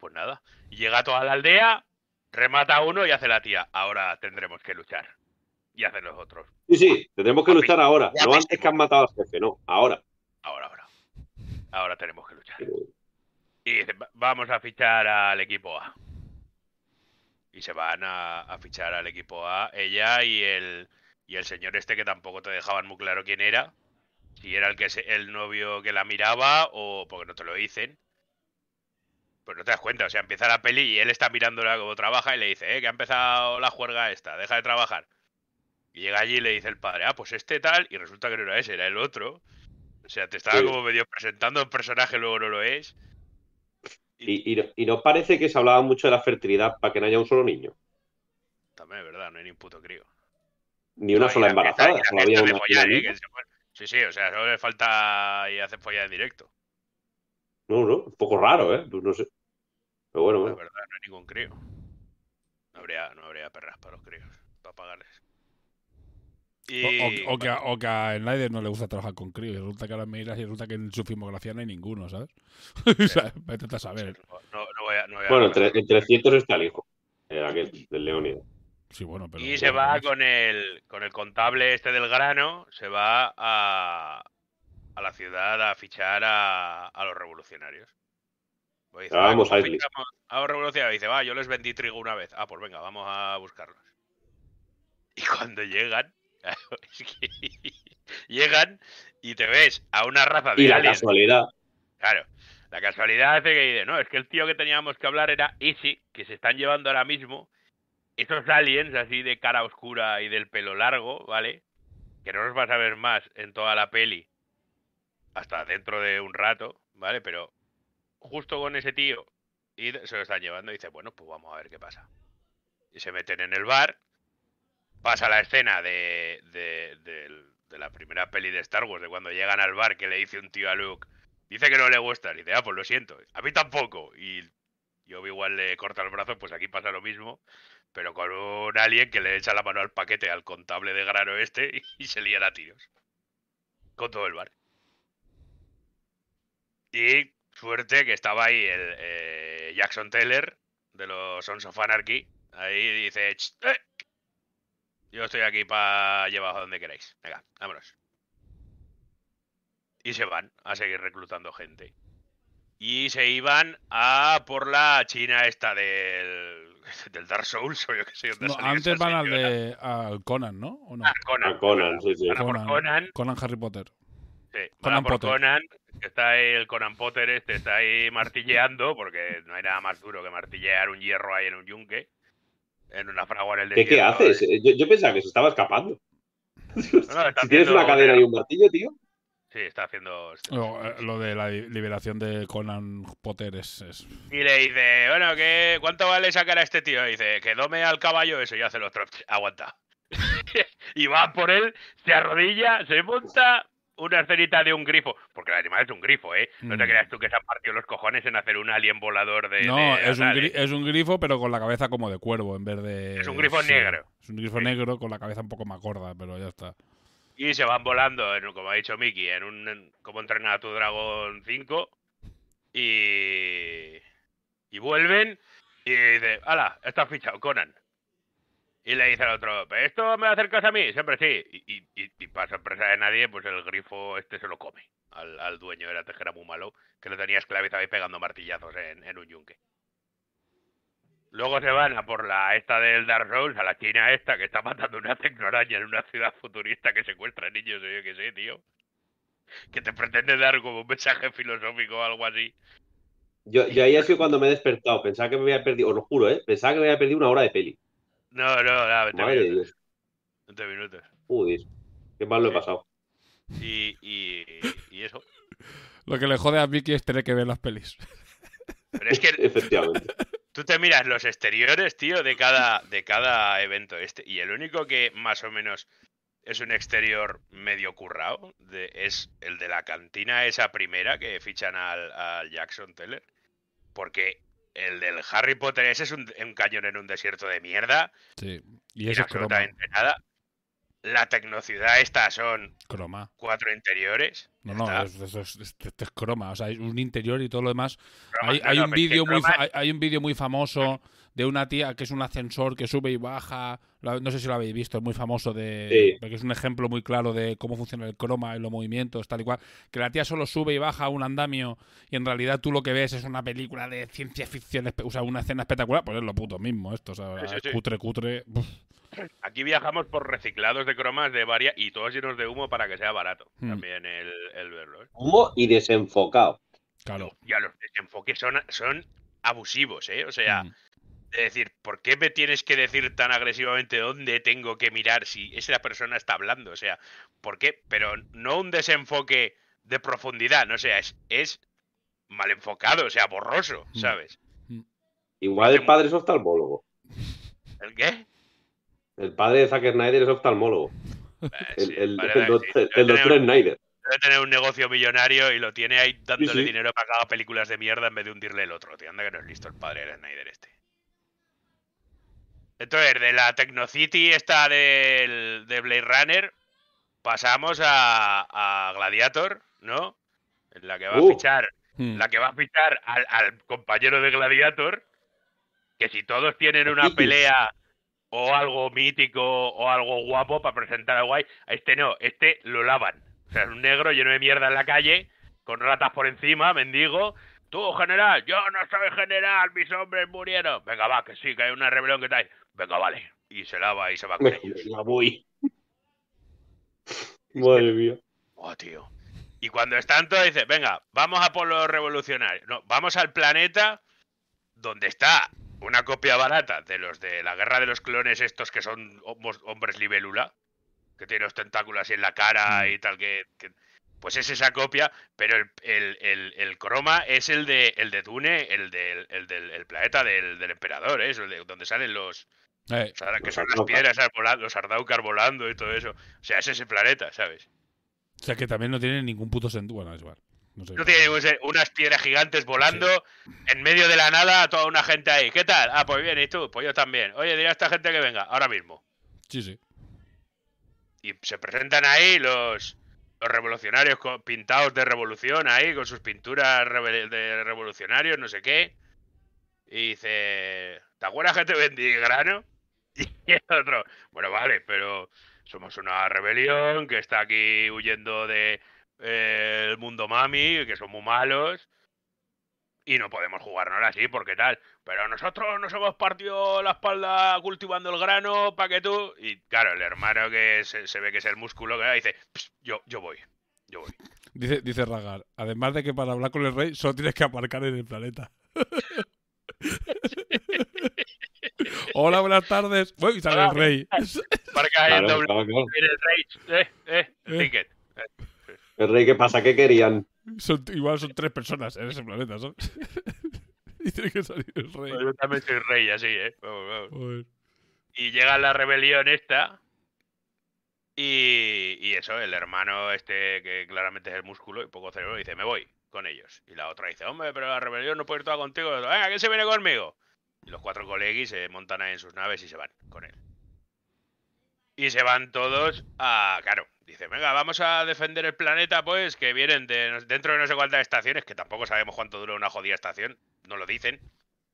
Pues nada, llega toda la aldea, remata a uno y hace la tía. Ahora tendremos que luchar. Y hacen los otros. Sí, sí, tendremos que luchar ahora. No antes que han matado al jefe, no, ahora. Ahora, ahora. Ahora tenemos que luchar. Y dice, "Va- vamos a fichar al equipo A. Y se van a, a fichar al equipo A, ella y el, y el señor este que tampoco te dejaban muy claro quién era. Si era el que se- el novio que la miraba o porque no te lo dicen. Pues no te das cuenta, o sea, empieza la peli y él está mirándola como trabaja y le dice, eh, que ha empezado la juerga esta, deja de trabajar. Y llega allí y le dice el padre, ah, pues este tal, y resulta que no era ese, era el otro. O sea, te estaba Sí. como medio presentando el personaje, luego no lo es. Y, y, no- y no parece que se hablaba mucho de la fertilidad para que no haya un solo niño. También es verdad, no hay ni un puto crío. Ni una No, sola embarazada. Solo había una, follar, una ¿eh? niña. que se fue- Sí, sí, o sea, solo le falta y hace follar en directo. No, no, un poco raro, ¿eh? Pues no sé. Pero bueno, bueno. verdad, no hay ningún crío. No habría, no habría perras para los críos, para pagarles. O, Y, o- o que, a- o que a Snyder no le gusta trabajar con críos. Resulta que ahora miras y resulta que en su filmografía no hay ninguno, ¿sabes? o sea, vete a saber. no, no voy a, no voy a Bueno, entre, entre 300 está el hijo. El aquel, del Leónidas. Sí, bueno, pero. Y se va con el, con el contable este del grano, se va a, a la ciudad a fichar a, a los revolucionarios. Pues dice, Ah, "Va, vamos, ¿cómo Aisley". fichamos A los revolucionarios dice, va, yo les vendí trigo una vez. Ah, pues venga, vamos a buscarlos. Y cuando llegan, es que llegan y te ves a una raza de Y la aliens. casualidad. Claro. La casualidad hace que dice, no, es que el tío que teníamos que hablar era Easy, que se están llevando ahora mismo esos aliens así de cara oscura y del pelo largo, ¿vale? Que no los vas a ver más en toda la peli hasta dentro de un rato, ¿vale? Pero justo con ese tío y se lo están llevando y dice, bueno, pues vamos a ver qué pasa. Y se meten en el bar, pasa la escena de, de, de la primera peli de Star Wars, de cuando llegan al bar que le dice un tío a Luke, dice que no le gusta, y dice, ah, pues lo siento, a mí tampoco. Y y Obi-Wan le corta el brazo, pues aquí pasa lo mismo, pero con un alien que le echa la mano al paquete al contable de grano este y, se lían a tiros. Con todo el bar. Y suerte que estaba ahí el eh, Jackson Taylor de los Sons of Anarchy. Ahí dice, "Ch, eh, yo estoy aquí para llevar a donde queráis. Venga, vámonos. Y se van a seguir reclutando gente. Y se iban a por la China esta del, del Dark Souls o yo qué sé. dónde No, antes van al de al Conan, ¿no? ¿O no? Ah, Conan. A Conan, sí, sí. Van a por Conan. Conan. Conan Harry Potter. Sí, van Conan a por Potter. Conan, que está ahí el Conan Potter este, está ahí martilleando, porque no hay nada más duro que martillear un hierro ahí en un yunque, en una fragua en el ¿Qué, qué haces? Yo, yo pensaba que se estaba escapando. No, no, si tienes una cadena y un martillo, tío. Sí, está haciendo... Lo, eh, lo de la li- liberación de Conan Potter es. es- Y le dice, bueno, ¿qué, ¿cuánto vale sacar a este tío? Y dice, que dome al caballo eso y hace los otro, aguanta. y va por él, se arrodilla, se monta una escenita de un grifo, porque el animal es un grifo, ¿eh? No te Mm. creas tú que se han partido los cojones en hacer un alien volador de... No, de es un, es un grifo, pero con la cabeza como de cuervo en vez de. Es un grifo negro. Es un grifo negro con la cabeza un poco más gorda, pero ya está. Y se van volando, en, como ha dicho Mickey, en un como entrenar a tu dragón 5. Y. Y vuelven. Y dice, ¡Hala! Está fichado, Conan. Y le dice al otro, "¿Pero ¿esto me acercas a mí? Siempre sí. Y, y, y- para sorpresa de nadie, pues el grifo este se lo come. Al, al dueño era que era muy malo, que lo tenía esclavizado y pegando martillazos en, en un yunque. Luego se van a por la esta del Dark Souls, a la china esta, que está matando una tecnoaraña en una ciudad futurista que secuestra niños, o yo qué sé, tío. Que te pretende dar como un mensaje filosófico o algo así. Yo, yo ahí ha sido cuando me he despertado. Pensaba que me había perdido, os lo juro, ¿eh? Pensaba que me había perdido una hora de peli. No, no, nada, 20 Madre minutos. Dios. 20 minutos. Joder. Qué mal lo he pasado. Y, y, y eso. Lo que le jode a Vicky es tener que ver las pelis. Pero es que Efectivamente. Tú te miras los exteriores, tío, de cada, de cada evento este. Y el único que más o menos es un exterior medio currado de, es el de la cantina esa primera que fichan al, al Jackson Teller. Porque el del Harry Potter ese es un, un cañón en un desierto de mierda. Sí. Y eso es croma. absolutamente nada. La tecnociudad esta son Croma. cuatro interiores. No, no, es, es, es- esto es croma. O sea, hay un interior y todo lo demás. Croma, Hay, no, hay no, un vídeo muy, hay, hay un vídeo muy famoso de una tía que es un ascensor que sube y baja. No sé si lo habéis visto, es muy famoso de. Sí. Porque es un ejemplo muy claro de cómo funciona el croma y los movimientos, tal y cual. Que la tía solo sube y baja un andamio y en realidad tú lo que ves es una película de ciencia ficción, o sea, una escena espectacular. Pues es lo puto mismo esto, o sea, Sí, sí, es sí. cutre, cutre. Uf. Aquí viajamos por reciclados de cromas de varias y todos llenos de humo para que sea barato. Hmm. También el, el verlo. ¿eh? Humo y desenfocado. Claro. Ya los desenfoques son, son abusivos, ¿eh? O sea, Mm. es decir, ¿por qué me tienes que decir tan agresivamente dónde tengo que mirar si esa persona está hablando? O sea, ¿por qué? Pero no un desenfoque de profundidad, no o sea, es, es mal enfocado, o sea, borroso, Mm. ¿sabes? Igual el padre es oftalmólogo. ¿El qué? El padre de Zack Snyder es oftalmólogo. Eh, El, doctor Snyder. debe tener un negocio millonario y lo tiene ahí dándole sí. dinero para que haga películas de mierda en vez de hundirle el otro. Tío, anda que no es listo el padre de Snyder este. Entonces, de la Tecnocity esta del, de Blade Runner, pasamos a, a Gladiator, ¿no? En la que va a Uh. fichar, Mm. la que va a fichar al, al compañero de Gladiator, que si todos tienen una pelea o algo mítico o algo guapo para presentar a guay, a este no, este lo lavan. O sea, es un negro lleno de mierda en la calle, con ratas por encima, mendigo. Tú, general, yo no soy general, mis hombres murieron. Venga, va, que sí, que hay una rebelión que tal. Venga, vale. Y se lava y se va con Me, ellos. la voy. Madre mía. Oh, tío. Y cuando están todos, dice, venga, vamos a por los revolucionarios. No, vamos al planeta donde está una copia barata de los de la guerra de los clones estos que son hombres libélula, que tienen los tentáculos así en la cara y tal, que... que- pues es esa copia, pero el, el, el- el croma es el de el de Dune, el del, el del el planeta del, del emperador, ¿eh? El de donde salen los... Eh, o sea, que Los son las piedras los Ardaukar volando y todo eso. O sea, es ese planeta, ¿sabes? o sea que también no tiene ningún puto sentido. Bueno, es igual. No, sé. Unas piedras gigantes volando en medio de la nada, toda una gente ahí. ¿Qué tal? Ah, pues bien, ¿y tú? Pues yo también. Oye, diré a esta gente que venga, ahora mismo. Sí, sí. Y se presentan ahí los, los revolucionarios con- pintados de revolución ahí, con sus pinturas de revolucionarios, no sé qué. Y dice, ¿te acuerdas que te vendí grano? Y el otro, bueno, vale, pero somos una rebelión que está aquí huyendo de eh, el mundo mami, que son muy malos. Y no podemos jugárnosla así, porque tal. Pero nosotros nos hemos partido la espalda cultivando el grano para que tú. Y claro, el hermano que se, se ve que es el músculo que dice: "Pss, yo, yo voy, yo voy. Dice, dice Ragar, además de que para hablar con el rey solo tienes que aparcar en el planeta. Hola, buenas tardes. Uy, y sale el Hola. rey. Marca ahí en Claro, doble claro, claro. el rey. Eh, eh, Eh. ticket. El rey, ¿qué pasa? ¿Qué querían? Son- igual son tres personas en ese planeta, ¿sabes? y tiene que salir el rey. Yo también soy rey, así, ¿eh? Vamos, vamos. Joder. Y llega la rebelión esta. Y, y eso, el hermano este, que claramente es el músculo y poco cerebro, dice, me voy con ellos. Y la otra dice, hombre, pero la rebelión no puede ir toda contigo. Venga, ¿quién se viene conmigo? Y los cuatro colegis se montan ahí en sus naves y se van con él. Y se van todos a... Claro, dice, venga, vamos a defender el planeta, pues, que vienen de, dentro de no sé cuántas estaciones, que tampoco sabemos cuánto dura una jodida estación, no lo dicen.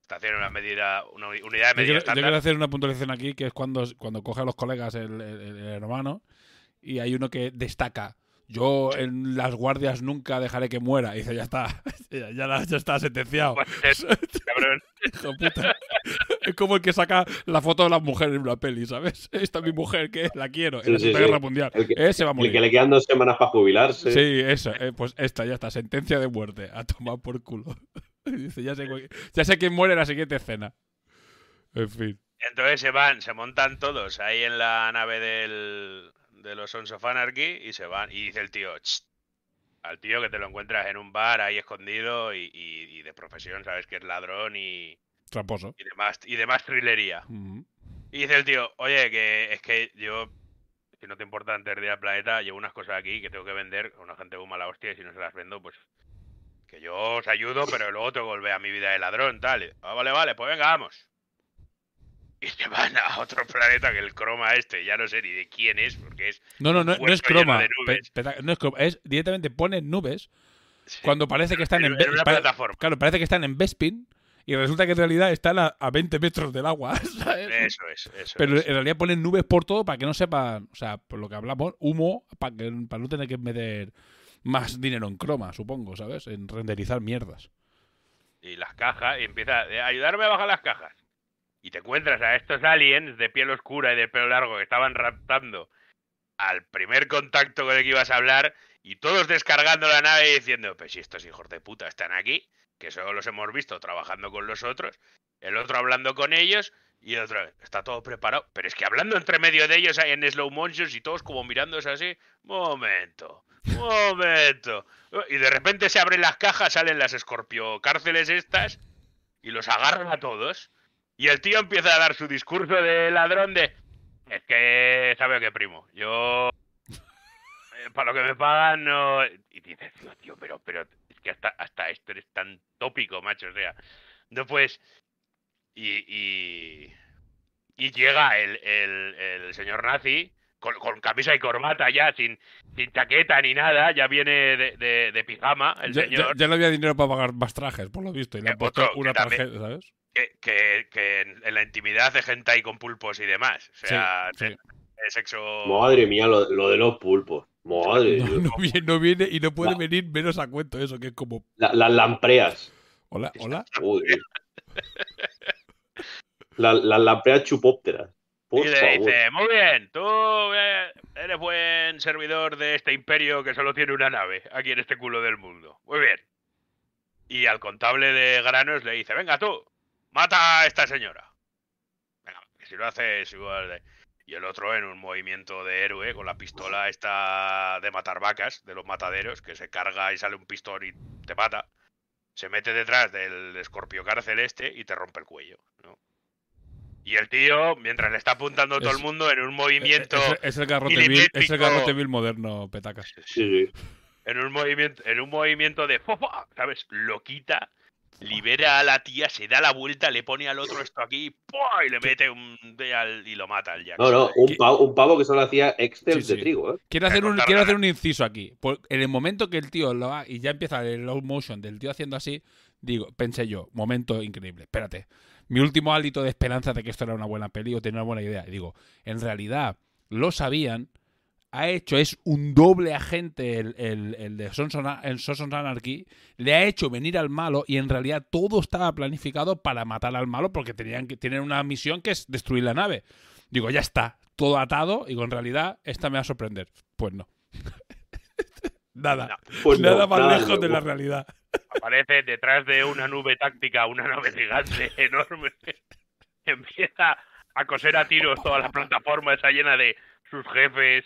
Estación es una medida, una uni- unidad de medida yo estándar. quiero hacer una puntualización aquí, que es cuando, cuando coge a los colegas el, el- el hermano y hay uno que destaca. Yo en las guardias nunca dejaré que muera. Y dice, ya está, ya, ya está sentenciado. Cabrón. Hijo de puta. Es como el que saca la foto de las mujeres en una peli, ¿sabes? Esta es mi mujer, que la quiero, en la Segunda sí. Guerra Mundial. El que- Ese va a El morir. que le quedan dos semanas para jubilarse. Sí, eso. eh, pues esta, ya está. Sentencia de muerte. A tomar por culo. Dice, ya sé, ya sé quién muere en la siguiente escena. En fin. Entonces se van, se montan todos ahí en la nave del, de los Sons of Anarchy y se van. Y dice el tío, al tío que te lo encuentras en un bar ahí escondido y, y- y de profesión, sabes que es ladrón y, Tramposo. y demás, y demás thrillería. Ujú. Y dice el tío, oye, que es que yo, si no te importa antes de ir al planeta, llevo unas cosas aquí que tengo que vender a una gente muy mala hostia y si no se las vendo, pues que yo os ayudo, pero luego que volver a mi vida de ladrón, tal. Y, "Ah, vale, vale, pues venga, vamos. Y se van a otro planeta que el croma este, ya no sé ni de quién es, porque es No, no, no, no es croma. no es croma. Es directamente ponen nubes Sí. cuando parece que están en, En una plataforma. Claro, parece que están en Bespin y resulta que en realidad están a, a 20 metros del agua. ¿sabes? Eso es, eso Pero es. en realidad ponen nubes por todo para que no sepan, o sea, por lo que hablamos, humo, para, que, para no tener que meter más dinero en croma, supongo, ¿sabes? En renderizar mierdas. y las cajas y empieza a ayudarme a bajar las cajas. Y te encuentras a estos aliens de piel oscura y de pelo largo que estaban raptando al primer contacto con el que ibas a hablar y todos descargando la nave y diciendo, pues si estos hijos de puta están aquí, que solo los hemos visto trabajando con los otros, el otro hablando con ellos y el otro, está todo preparado, pero es que hablando entre medio de ellos en slow motion y todos como mirándose así, momento, momento. Y de repente se abren las cajas, salen las escorpio cárceles estas y los agarran a todos. Y el tío empieza a dar su discurso de ladrón de... Es que, ¿sabe qué, primo? Yo... eh, para lo que me pagan, no... Y dices, tío, tío, pero, pero... Es que hasta, hasta esto eres tan tópico, macho. O sea, no puedes... Y... Y, y llega el, el, el señor nazi con, con camisa y corbata ya, sin, sin chaqueta ni nada. Ya viene de, de, de pijama el Ya, señor. ya- ya no había dinero para pagar más trajes, por lo visto, y le Eh, han puesto que una tarjeta, ¿sabes? Que, que, que en, en la intimidad hace gente ahí con pulpos y demás. O sea, sí. de- de sexo. Madre mía, lo, lo de los pulpos. Madre No, no viene, no viene y no puede La- venir menos a cuento eso, que es como, La- las lampreas. hola, hola. Joder. La- Las lampreas chupópteras. Por y le favor. dice, muy bien, tú eh, eres buen servidor de este imperio que solo tiene una nave aquí en este culo del mundo. Muy bien. Y al contable de granos le dice, venga tú, mata a esta señora. Venga, que si lo haces igual de... Y el otro en un movimiento de héroe con la pistola esta de matar vacas, de los mataderos, que se carga y sale un pistón y te mata. Se mete detrás del escorpio cárcel este y te rompe el cuello, ¿no? Y el tío, mientras le está apuntando a todo Es- el mundo en un movimiento, Es, es el garrote vil, es el garrote vil moderno, petacas. Sí, sí. en un movimiento, en un movimiento de. ¿sabes? Lo quita, libera a la tía, se da la vuelta, le pone al otro esto aquí, ¡pua! y le mete un de al- y lo mata al Jack. No, no, un pavo, un pavo que solo hacía Excel Sí, sí. de trigo, ¿eh? Quiero hacer, un, quiero hacer un inciso aquí. Por- en el momento que el tío lo ha, y ya empieza el low motion del tío haciendo así, digo, pensé yo, momento increíble, espérate. Mi último hálito de esperanza de que esto era una buena peli o tenía una buena idea. Y digo, en realidad lo sabían, ha hecho, es un doble agente el, el- el de Sons of, Anarchy, le ha hecho venir al malo y en realidad todo estaba planificado para matar al malo porque tenían que tienen una misión que es destruir la nave. Digo, ya está, todo atado, y en realidad esta me va a sorprender. Pues no. nada. No, Pues no, nada más nada lejos de la realidad. aparece detrás de una nube táctica, una nave gigante enorme. Empieza a coser a tiros toda la plataforma esa llena de sus jefes,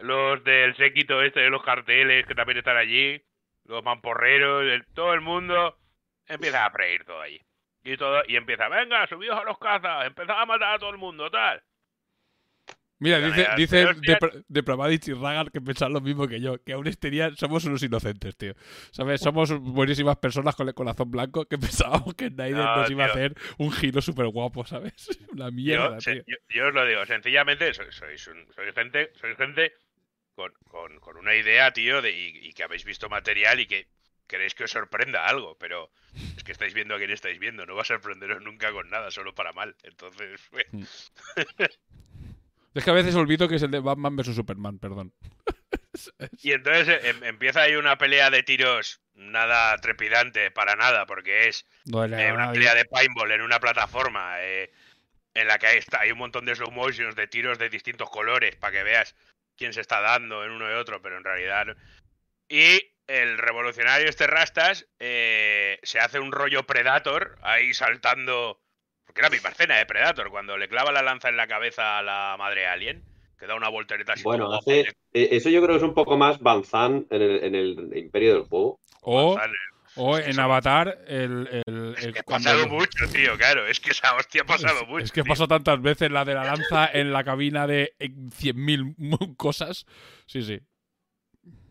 los del séquito este de los carteles que también están allí, los mamporreros, el- todo el mundo empieza a freír todo allí. Y todo y empieza, venga, subidos a los cazas, empezad a matar a todo el mundo, tal. Mira, dice, dice Depra- Depravadich y Ragar que pensan lo mismo que yo, que aún estarían, somos unos inocentes, tío. ¿Sabes? Somos buenísimas personas con el corazón blanco que pensábamos que Snyder No, nos iba a hacer un giro súper guapo, ¿sabes? Una mierda, yo, se- tío. yo- yo os lo digo, sencillamente sois, sois, un- sois gente, sois gente con, con- con una idea, tío, de, y, y que habéis visto material y que queréis que os sorprenda algo, pero es que estáis viendo a quién estáis viendo, no va a sorprenderos nunca con nada, solo para mal. Entonces, pues, Es que a veces olvido que es el de Batman vs Superman, perdón. Y entonces eh, em- empieza ahí una pelea de tiros nada trepidante para nada, porque es No eh, una pelea de paintball en una plataforma eh, en la que hay, está- hay un montón de slow motions de tiros de distintos colores para que veas quién se está dando en uno y otro, pero en realidad no. Y el revolucionario este Rastas eh, se hace un rollo Predator ahí saltando, porque era mi escena de Predator, cuando le clava la lanza en la cabeza a la madre alien, que da una voltereta así. Bueno, hace, eh, eso yo creo que es un poco más Banzan en el, en el Imperio del Juego. O. o en Avatar, el. el, Es el- que ha cuando- pasado mucho, tío, claro. Es que esa hostia ha pasado es, mucho. es que pasó tantas veces la de la lanza en la cabina de en 100.000 cosas. Sí, sí.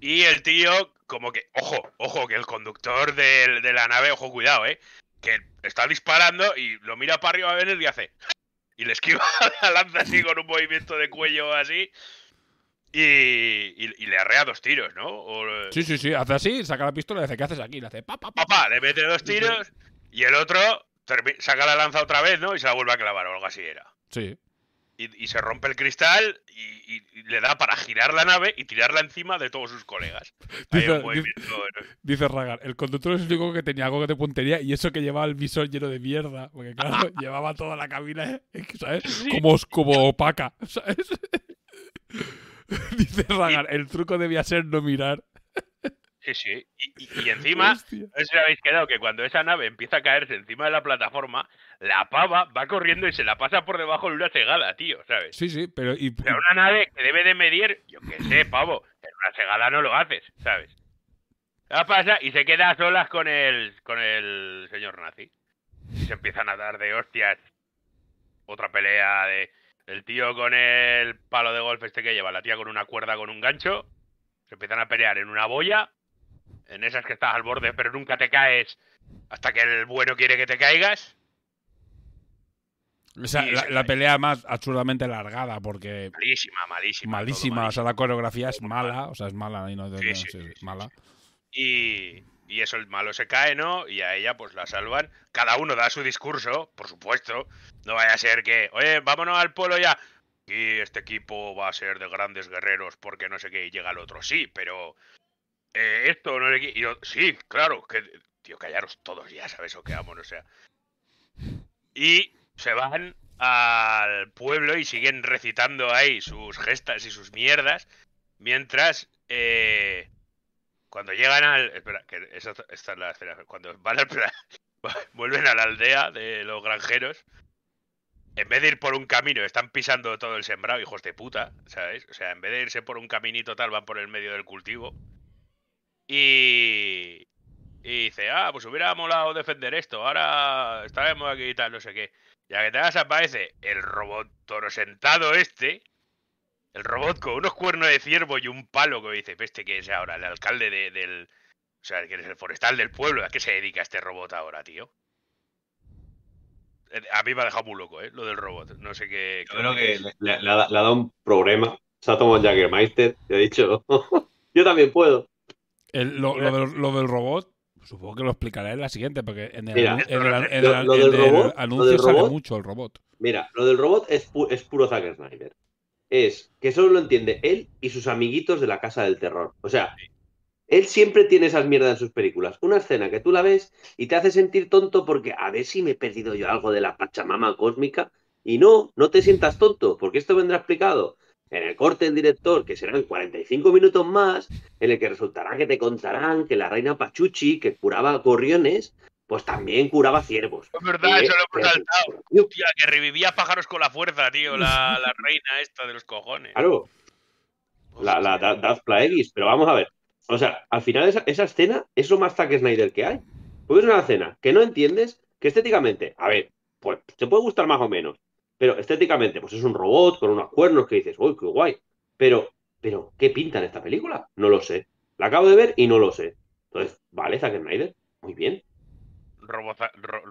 Y el tío, como que, ojo, ojo, que el conductor del- de la nave, ojo, cuidado, eh, que está disparando y lo mira para arriba a ver y hace. Y le esquiva la lanza así con un movimiento de cuello así. Y, y- y le arrea dos tiros, ¿no? O, Sí, sí, sí. Hace así, saca la pistola y dice, ¿qué haces aquí? Le hace pa, pa, pa. papá, le mete dos tiros y el otro saca la lanza otra vez, ¿no? Y se la vuelve a clavar o algo así era. Sí. Y, y se rompe el cristal y, y- y le da para girar la nave y tirarla encima de todos sus colegas. Dice-. Dice Ragar, el conductor es el único que tenía algo de puntería y eso que llevaba el visor lleno de mierda. Porque claro, llevaba toda la cabina, ¿eh? ¿sabes? Como, como opaca, ¿sabes? Dice Ragar, el truco debía ser no mirar. Sí, sí. Y, y- y encima, Hostia. no sé si habéis quedado que cuando esa nave empieza a caerse encima de la plataforma, la pava va corriendo y se la pasa por debajo de una cegada, tío, ¿sabes? Sí, sí, pero... Y, O sea, una nave que debe de medir, yo qué sé, pavo, en una cegada no lo haces, ¿sabes? La pasa y se queda a solas con el, con el señor nazi. Y se empiezan a dar de hostias. Otra pelea de el tío con el palo de golf este que lleva, la tía con una cuerda con un gancho. Se empiezan a pelear en una boya. En esas que estás al borde, pero nunca te caes hasta que el bueno quiere que te caigas. o sea, la, pelea más absurdamente largada porque... Malísima, malísima. todo Malísima, o sea, la coreografía es mala, o sea, es mala y no, no- Sí, no- sí, sí, sí, sí, mala. Y, y eso, el malo se cae, ¿no? Y a ella, pues la salvan. Cada uno da su discurso, por supuesto. No vaya a ser que, oye, vámonos al pueblo ya. Y este equipo va a ser de grandes guerreros porque no sé qué, y llega el otro. Sí, pero eh, esto no. Y yo, sí, claro, que, tío, callaros todos ya, ¿sabes? O que vamos, o sea. Y se van al pueblo y siguen recitando ahí sus gestas y sus mierdas. Mientras, eh, cuando llegan al. Espera, que esta es la escena. Cuando van al. vuelven a la aldea de los granjeros. En vez de ir por un camino, están pisando todo el sembrado, hijos de puta, ¿sabes? O sea, en vez de irse por un caminito tal, van por el medio del cultivo. Y. Y dice, ah, pues hubiera molado defender esto, ahora estaremos aquí y tal, no sé qué. Ya que te vas aparece el robot toro sentado este, el robot con unos cuernos de ciervo y un palo que dice, este que es ahora, el alcalde de- del... O sea, que es el forestal del pueblo. ¿A qué se dedica este robot ahora, tío? Eh, A mí me ha dejado muy loco, ¿eh? Lo del robot. No sé qué... Yo creo que le, le- le ha, le ha dado un problema. Se ha tomado Jaggermeister y ha dicho, yo también puedo. El- lo, lo del, lo del robot, supongo que lo explicaré en la siguiente, porque en el, Mira, anu- en el, an- en lo- el- lo en robot- lo anuncio sale robot- mucho el robot. Mira, lo del robot es, pu- es puro Zack Snyder. Es que solo lo entiende él y sus amiguitos de la Casa del Terror. O sea, él siempre tiene esas mierdas en sus películas. Una escena que tú la ves y te hace sentir tonto porque a ver si me he perdido yo algo de la Pachamama cósmica. Y no, no te sientas tonto, porque esto vendrá explicado en el corte del director, que serán 45 minutos más, en el que resultará que te contarán que la reina Pachuchi, que curaba gorriones, pues también curaba ciervos. Es verdad, Eh, eso lo hemos saltado. Hostia, que revivía pájaros con la fuerza, tío. La, la reina esta de los cojones. Claro, la, la Da- Darth Plagueis, pero vamos a ver. O sea, al final esa, esa escena es lo más Zack Snyder que hay. Porque es una escena que no entiendes, que estéticamente, a ver, pues te puede gustar más o menos. Pero estéticamente, pues es un robot con unos cuernos que dices, uy, qué guay. Pero, pero, ¿qué pinta en esta película? No lo sé. La acabo de ver y no lo sé. Entonces, vale, Zack Snyder, muy bien. Roboza- ro-.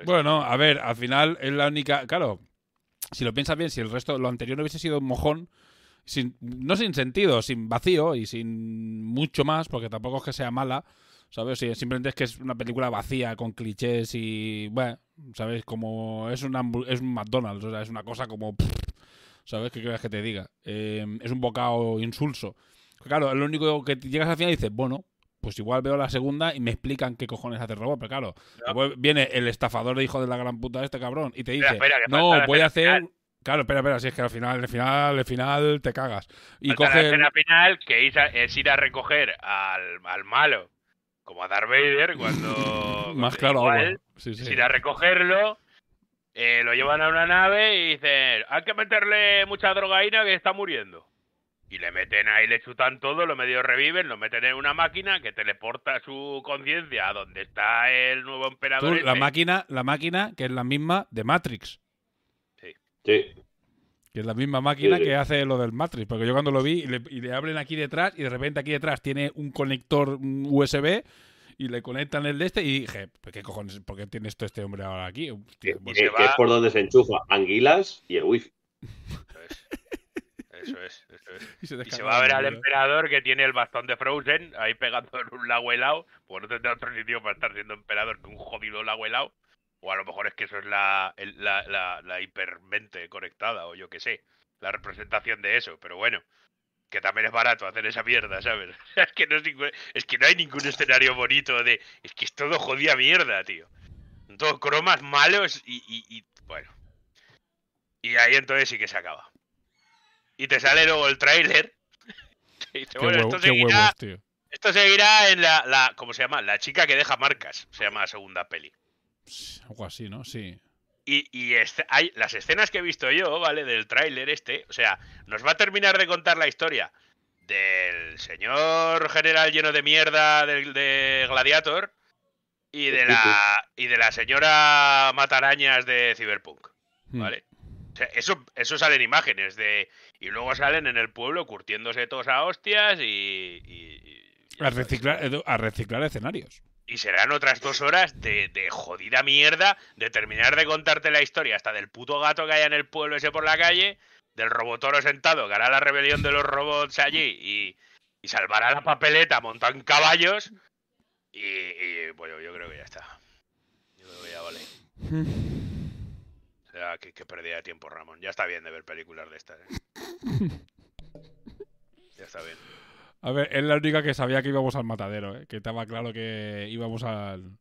¿eh? Bueno, a ver, al final es la única. Claro, si lo piensas bien, si el resto, lo anterior no hubiese sido un mojón, sin, no sin sentido, sin vacío y sin mucho más, porque tampoco es que sea mala, ¿sabes? Sí, simplemente es que es una película vacía, con clichés y. Bueno, ¿sabes? Como es, una, es un McDonald's, o sea, es una cosa como. ¿Sabes? ¿Qué quieres que te diga? Eh, es un bocado insulso. Claro, lo único que llegas al final y dices, bueno, pues igual veo la segunda y me explican qué cojones hace el robot. Pero claro, viene el estafador de hijo de la gran puta de este cabrón y te dice, Espera, espera, que no, la voy a hacer... Claro, espera, espera, si es que al final, al final, al final te cagas. Y la coge... escena final que es, es ir a recoger al, al malo, como a Darth Vader, cuando. Más claro igual, agua. Sí, sí. es ir a recogerlo, eh, lo llevan a una nave y dicen: hay que meterle mucha drogaína que está muriendo. Y le meten ahí, le chutan todo, lo medio reviven, lo meten en una máquina que teleporta su conciencia a donde está el nuevo Tú, emperador. la máquina, la máquina que es la misma de Matrix. Sí. Sí. Que es la misma máquina Sí, sí. que hace lo del Matrix. Porque yo cuando lo vi y le, y le abren aquí detrás y de repente aquí detrás tiene un conector USB y le conectan el de este y dije, ¿pero ¿qué cojones? ¿Por qué tiene esto este hombre ahora aquí? Hostia, Que, pues- que- que es por donde se enchufa anguilas y el wifi. Eso es, eso es. y se Y se descarga va a ver al emperador que tiene el bastón de Frozen ahí pegando en un lago helado, pues no tendrá otro sitio para estar siendo emperador que un jodido lago helado. O a lo mejor es que eso es la, la, la, la hipermente conectada, o yo qué sé, la representación de eso. Pero bueno, que también es barato hacer esa mierda, ¿sabes? es, que no es, ningún- es que no hay ningún escenario bonito de. Es que es todo jodida mierda, tío. Todo cromas malos y, y, y- bueno. Y ahí entonces sí que se acaba. Y te sale luego el tráiler. y dice, Qué, bueno, huevo- esto qué seguirá, huevos, tío. esto seguirá en la, la. ¿Cómo se llama? La chica que deja marcas. Se llama la segunda peli. Algo así, ¿no? Sí. Y, y este- hay las escenas que he visto yo, ¿vale? Del tráiler este. O sea, nos va a terminar de contar la historia del señor general lleno de mierda del de Gladiator y de la y de la señora matarañas de Cyberpunk, Hmm. ¿vale? O sea, eso, eso salen imágenes de y luego salen en el pueblo curtiéndose todos a hostias y, y- y- A reciclar, Edu, a reciclar escenarios. y serán otras dos horas de, de jodida mierda de terminar de contarte la historia hasta del puto gato que hay en el pueblo ese por la calle, del robotoro sentado que hará la rebelión de los robots allí y, y salvará la papeleta montado en caballos. Y, y, bueno, yo creo que ya está. Yo creo que ya vale. O sea, que, que pérdida de tiempo, Ramón. Ya está bien de ver películas de estas. ¿eh? Ya está bien. A ver, es la única que sabía que íbamos al matadero, ¿eh? que estaba claro que íbamos al.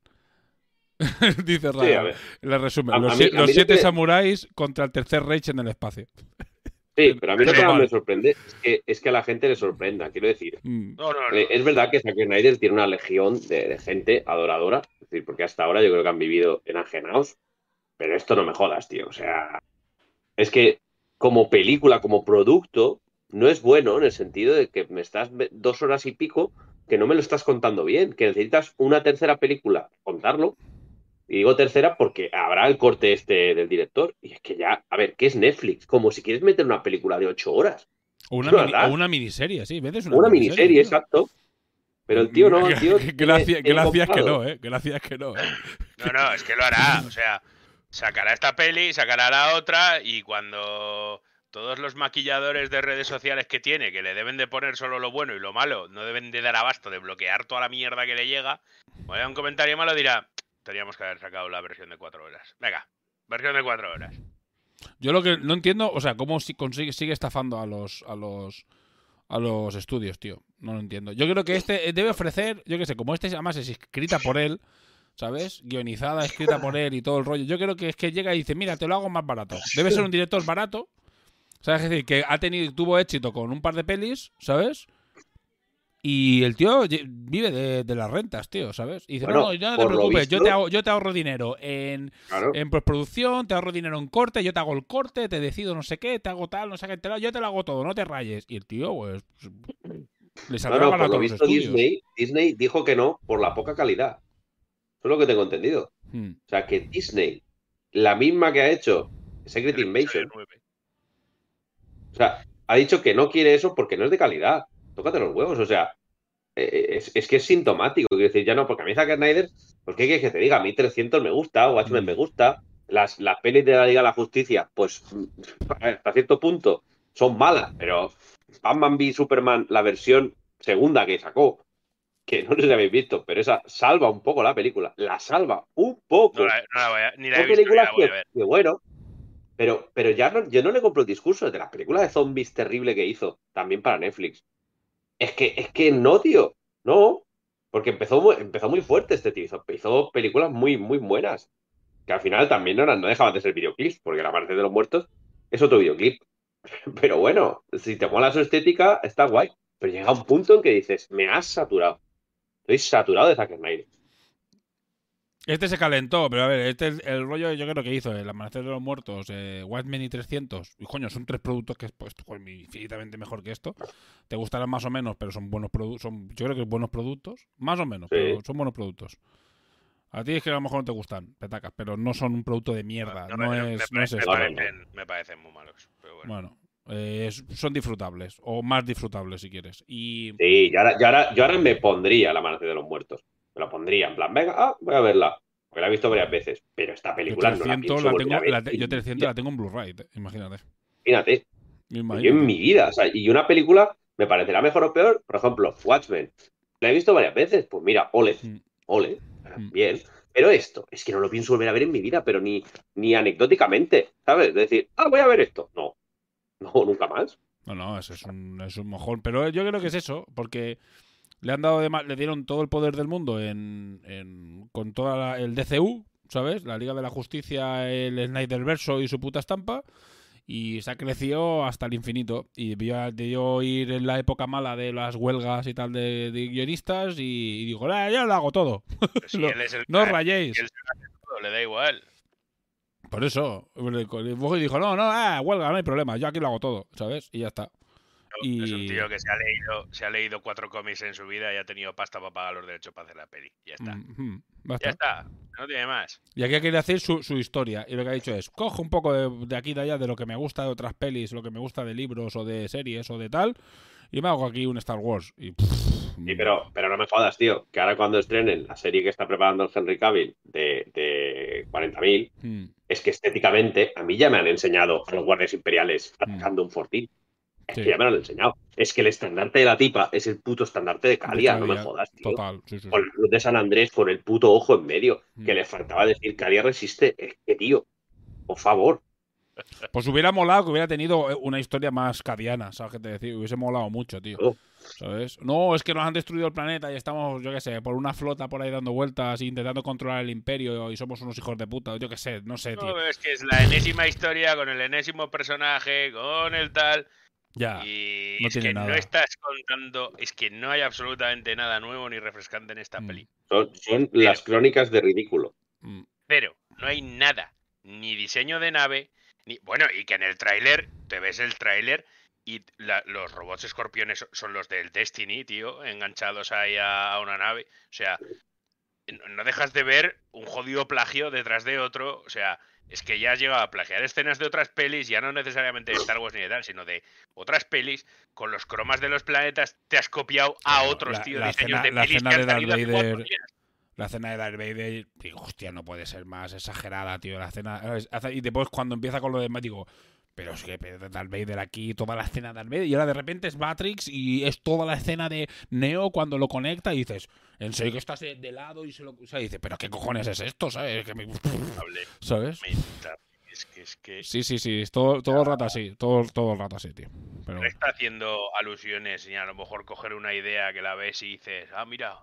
Dice Sí, Rara. a ver. Le resumen: A- los, a mí- siete que- samuráis contra el tercer Reich en el espacio. Sí, pero a mí lo que más me sorprende es que, es que a la gente le sorprenda. Quiero decir, Mm. No, no, no. eh, es verdad que Zack Snyder tiene una legión de, de gente adoradora. Es decir, porque hasta ahora yo creo que han vivido enajenados. Pero esto no me jodas, tío. O sea, es que como película, como producto, no es bueno en el sentido de que me estás dos horas y pico que no me lo estás contando bien, que necesitas una tercera película, contarlo. Y digo tercera porque habrá el corte este del director. Y es que ya, a ver, ¿qué es Netflix? Como si quieres meter una película de ocho horas. O una, mini- o una miniserie, sí. Una, Una miniserie, exacto. Pero el tío no, el tío. Que gracia, tiene- que no, ¿eh? Gracia es que no, ¿eh? No, no, es que lo hará. O sea, sacará esta peli, sacará la otra y cuando todos los maquilladores de redes sociales que tiene, que le deben de poner solo lo bueno y lo malo, no deben de dar abasto de bloquear toda la mierda que le llega, cuando haya un comentario malo dirá, teníamos que haber sacado la versión de cuatro horas. Venga, versión de cuatro horas. Yo lo que no entiendo, o sea, cómo si consigue, sigue estafando a los, a los a los estudios, tío. No lo entiendo. Yo creo que este debe ofrecer, yo qué sé, como este además es escrita por él, ¿sabes? Guionizada, escrita por él y todo el rollo. Yo creo que es que llega y dice, mira, te lo hago más barato. Debe ser un director barato, ¿sabes? Es decir, que ha tenido, tuvo éxito con un par de pelis, ¿sabes? Y el tío vive de, de las rentas, tío, ¿sabes? Y dice, Bueno, no, no, ya no te preocupes, yo, te hago- yo te ahorro dinero en, Claro. en postproducción, te ahorro dinero en corte, yo te hago el corte, te decido no sé qué, te hago tal, no sé qué, te lo- yo te lo hago todo, no te rayes. Y el tío, pues, le no, barato por lo visto. Disney, Disney dijo que no por la poca calidad. Eso es lo que tengo entendido. Hmm. O sea, que Disney, la misma que ha hecho Secret El Invasion. O sea, ha dicho que no quiere eso porque no es de calidad. Tócate los huevos, o sea, eh, es, es que es sintomático. Quiero decir, ya no, porque a mí Zack Snyder, pues qué quieres que te diga, a mí 300 me gusta, Watchmen me gusta, las, las pelis de la Liga de la Justicia, pues hasta cierto punto son malas, pero Batman v Superman, la versión segunda que sacó, que no sé si habéis visto, pero esa salva un poco la película, la salva un poco. No la, no la voy a, ni la he visto películas la voy que, a ver. que bueno, pero, pero ya no, yo no le compro el discurso de las películas de zombies terrible que hizo, también para Netflix. Es que, es que no, tío, no, porque empezó muy, empezó muy fuerte este tío, hizo, hizo películas muy, muy buenas, que al final también no, no dejaban de ser videoclips, porque La Amanecer de los Muertos es otro videoclip. Pero bueno, si te mola su estética, está guay. Pero llega un punto en que dices, me has saturado. Estoy saturado de Zack Snyder. Este se calentó, pero a ver, este es el rollo yo creo que hizo, El Amanecer de los Muertos, eh, Watchmen y 300. Y coño, son tres productos que es pues, infinitamente mejor que esto. Te gustarán más o menos, pero son buenos productos. Son, yo creo que buenos productos. Más o menos, Sí. pero son buenos productos. A ti es que a lo mejor no te gustan, petacas, pero no son un producto de mierda. No, me, es, me- no es me esto. parecen, me parecen muy malos. Pero bueno. Bueno, eh, son disfrutables, o más disfrutables si quieres. Y Sí, yo ahora, yo ahora, yo ahora me pondría La Amanecer de los Muertos. Me la pondría, en plan, venga, ah, voy a verla. Porque la he visto varias veces. Pero esta yo película no la 300 pienso la tengo, la te- yo en 300 mi vida. la tengo en Blu-ray, te- imagínate. Imagínate. Yo en mi vida. O sea, y una película me parecerá mejor o peor. Por ejemplo, Watchmen. La he visto varias veces. Pues mira, ole, Mm. ole, Mm. bien. Pero esto, es que no lo pienso volver a ver en mi vida, pero ni, ni anecdóticamente, ¿sabes? Es decir, ah, voy a ver esto. No, no, nunca más. No, no, ese es un, es un mojón. Pero yo creo que es eso, porque le han dado de ma- le dieron todo el poder del mundo en, en- con toda la- el DCU, ¿sabes? La Liga de la Justicia, el Snyder Verso y su puta estampa. Y se ha crecido hasta el infinito. Y debió, debió ir en la época mala de las huelgas y tal de, de guionistas. Y, y digo, "Ah, ya lo hago todo. Si no- él es el no os crack, rayéis. y él se lo hace todo, le da igual. Por eso. Y dijo, no, no, ah, huelga, no hay problema. Yo aquí lo hago todo, ¿sabes? Y ya está. Y- Es un tío que se ha leído, se ha leído cuatro cómics en su vida y ha tenido pasta para pagar los derechos para hacer la peli. Ya está. Ya Ya está. No tiene más. Y aquí quiere hacer su, su historia. Y lo que ha dicho es, cojo un poco de, de aquí y de allá de lo que me gusta de otras pelis, lo que me gusta de libros o de series o de tal, y me hago aquí un Star Wars. Y, pff, Sí, pero, pero no me jodas, tío. Que ahora cuando estrenen la serie que está preparando el Henry Cavill de, de 40.000, mm, es que estéticamente a mí ya me han enseñado a los guardias imperiales atacando un fortín. Es Sí. que ya me lo han enseñado. Es que el estandarte de la tipa es el puto estandarte de Calia, no me jodas, tío. Total, sí, sí, sí. Con la luz de San Andrés, con el puto ojo en medio, que Mm. le faltaba decir Calia resiste. Es que, tío, por favor. Pues hubiera molado que hubiera tenido eh, una historia más cadiana, ¿sabes qué te decía? Hubiese molado mucho, tío. ¿Sabes? No, es que nos han destruido el planeta y estamos, yo qué sé, por una flota por ahí dando vueltas, intentando controlar el imperio y somos unos hijos de puta. Yo qué sé, no sé, tío. No, es que es la enésima historia con el enésimo personaje, con el tal. Ya. Y no es tiene que nada. no estás contando, es que no hay absolutamente nada nuevo ni refrescante en esta Mm. peli. Son, son las crónicas de ridículo. Mm, Pero no hay nada, ni diseño de nave, ni bueno, y que en el tráiler, te ves el tráiler y la- los robots escorpiones son los del Destiny, tío, enganchados ahí a, a una nave. O sea, no- dejas de ver un jodido plagio detrás de otro. O sea, es que ya has llegado a plagiar escenas de otras pelis, ya no necesariamente de Star Wars ni de tal, sino de otras pelis, con los cromas de los planetas, te has copiado a otros, la- tío, la diseños escena- de la pelis escena que de Darth Vader. La escena de Darth Vader, digo, hostia, no puede ser más exagerada, tío. La hace- Y después cuando empieza con lo demás, digo, pero es que Darth Vader aquí, toda la escena de Darth Vader. Y ahora de repente es Matrix y es toda la escena de Neo cuando lo conecta y dices, en serio que estás de, de lado y se lo. O sea, y dices, pero ¿qué cojones es esto? ¿Sabes? Que me- ¿Sabes? Es que, es que Sí, sí, sí. todo, todo el rato así. Todo, todo el rato así, tío. Pero está haciendo alusiones y a lo mejor coger una idea que la ves y dices, ah, mira,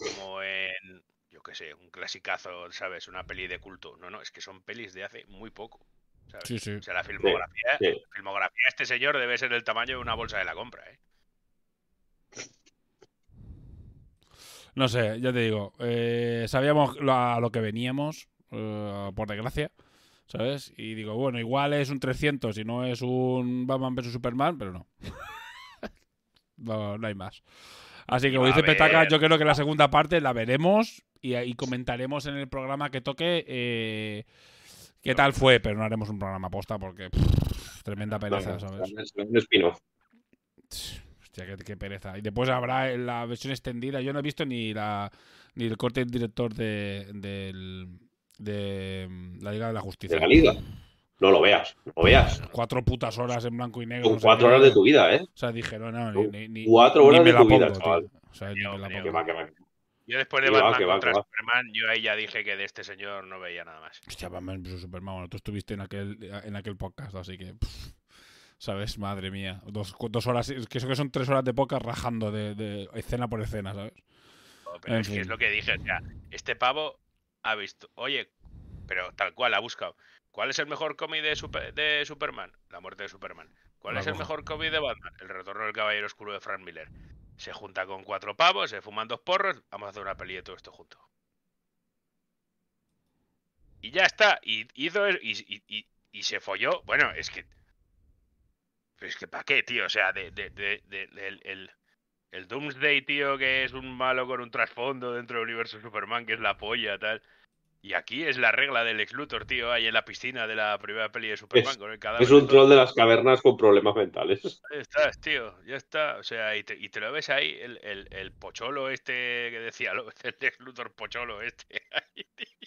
como en, yo qué sé, un clasicazo, ¿sabes? Una peli de culto. No, no, es que son pelis de hace muy poco. ¿sabes? Sí, sí. O sea, la filmografía, sí. la filmografía de este señor debe ser del tamaño de una bolsa de la compra, ¿eh? No sé, ya te digo. eh, sabíamos lo- a lo que veníamos, eh, por desgracia, ¿sabes? Y digo, bueno, igual es un 300 y no es un Batman vs Superman, pero no. no, no hay más. Así que, como dice Petaca, yo creo que la segunda parte la veremos y comentaremos en el programa que toque eh, qué tal fue, pero no haremos un programa posta porque pff, tremenda pereza, ¿sabes? es un. Hostia, qué, qué pereza. Y después habrá la versión extendida. Yo no he visto ni la ni el corte del director de, del, de mm, la Liga de la Justicia. De la Liga. No lo veas, no lo veas. Cuatro putas horas en blanco y negro. Sé cuatro horas de tu vida, ¿eh? O sea, dije, no, no, ni, ni, cuatro ni horas me de tu vida, pongo, tío. chaval. O sea, ni me la Que pongo. Que va, que va. Yo después de Que Batman que va, contra que va. Superman, yo ahí ya dije que de este señor no veía nada más. Hostia, Batman vs Superman. Bueno, tú estuviste en aquel, en aquel podcast, así que. pff, ¿Sabes? Madre mía. Dos, dos horas. es Que eso que son tres horas de podcast rajando de, de escena por escena, ¿sabes? Pero En es que fin. es lo que dije, o sea, este pavo ha visto, oye, pero tal cual, ha buscado. ¿Cuál es el mejor cómic de, Super- de Superman? La muerte de Superman. ¿Cuál La es el mejor cómic de Batman? El retorno del Caballero Oscuro de Frank Miller. Se junta con cuatro pavos, se fuman dos porros, vamos a hacer una peli de todo esto junto. Y ya está. Y hizo el- y, y- se folló. Bueno, es que. Es que ¿para qué, tío? O sea, de, de, de- de- del- el, el Doomsday, tío, que es un malo con un trasfondo dentro del universo de Superman, que es la polla, tal. Y aquí es la regla del ex Luthor, tío, ahí en la piscina de la primera peli de Superman Es- con el cadáver. Es un troll de las cavernas con problemas mentales. Ahí estás, tío, ya está. O sea, y te, y te lo ves ahí, el, el, el pocholo este que decía, lo- el ex Luthor pocholo este.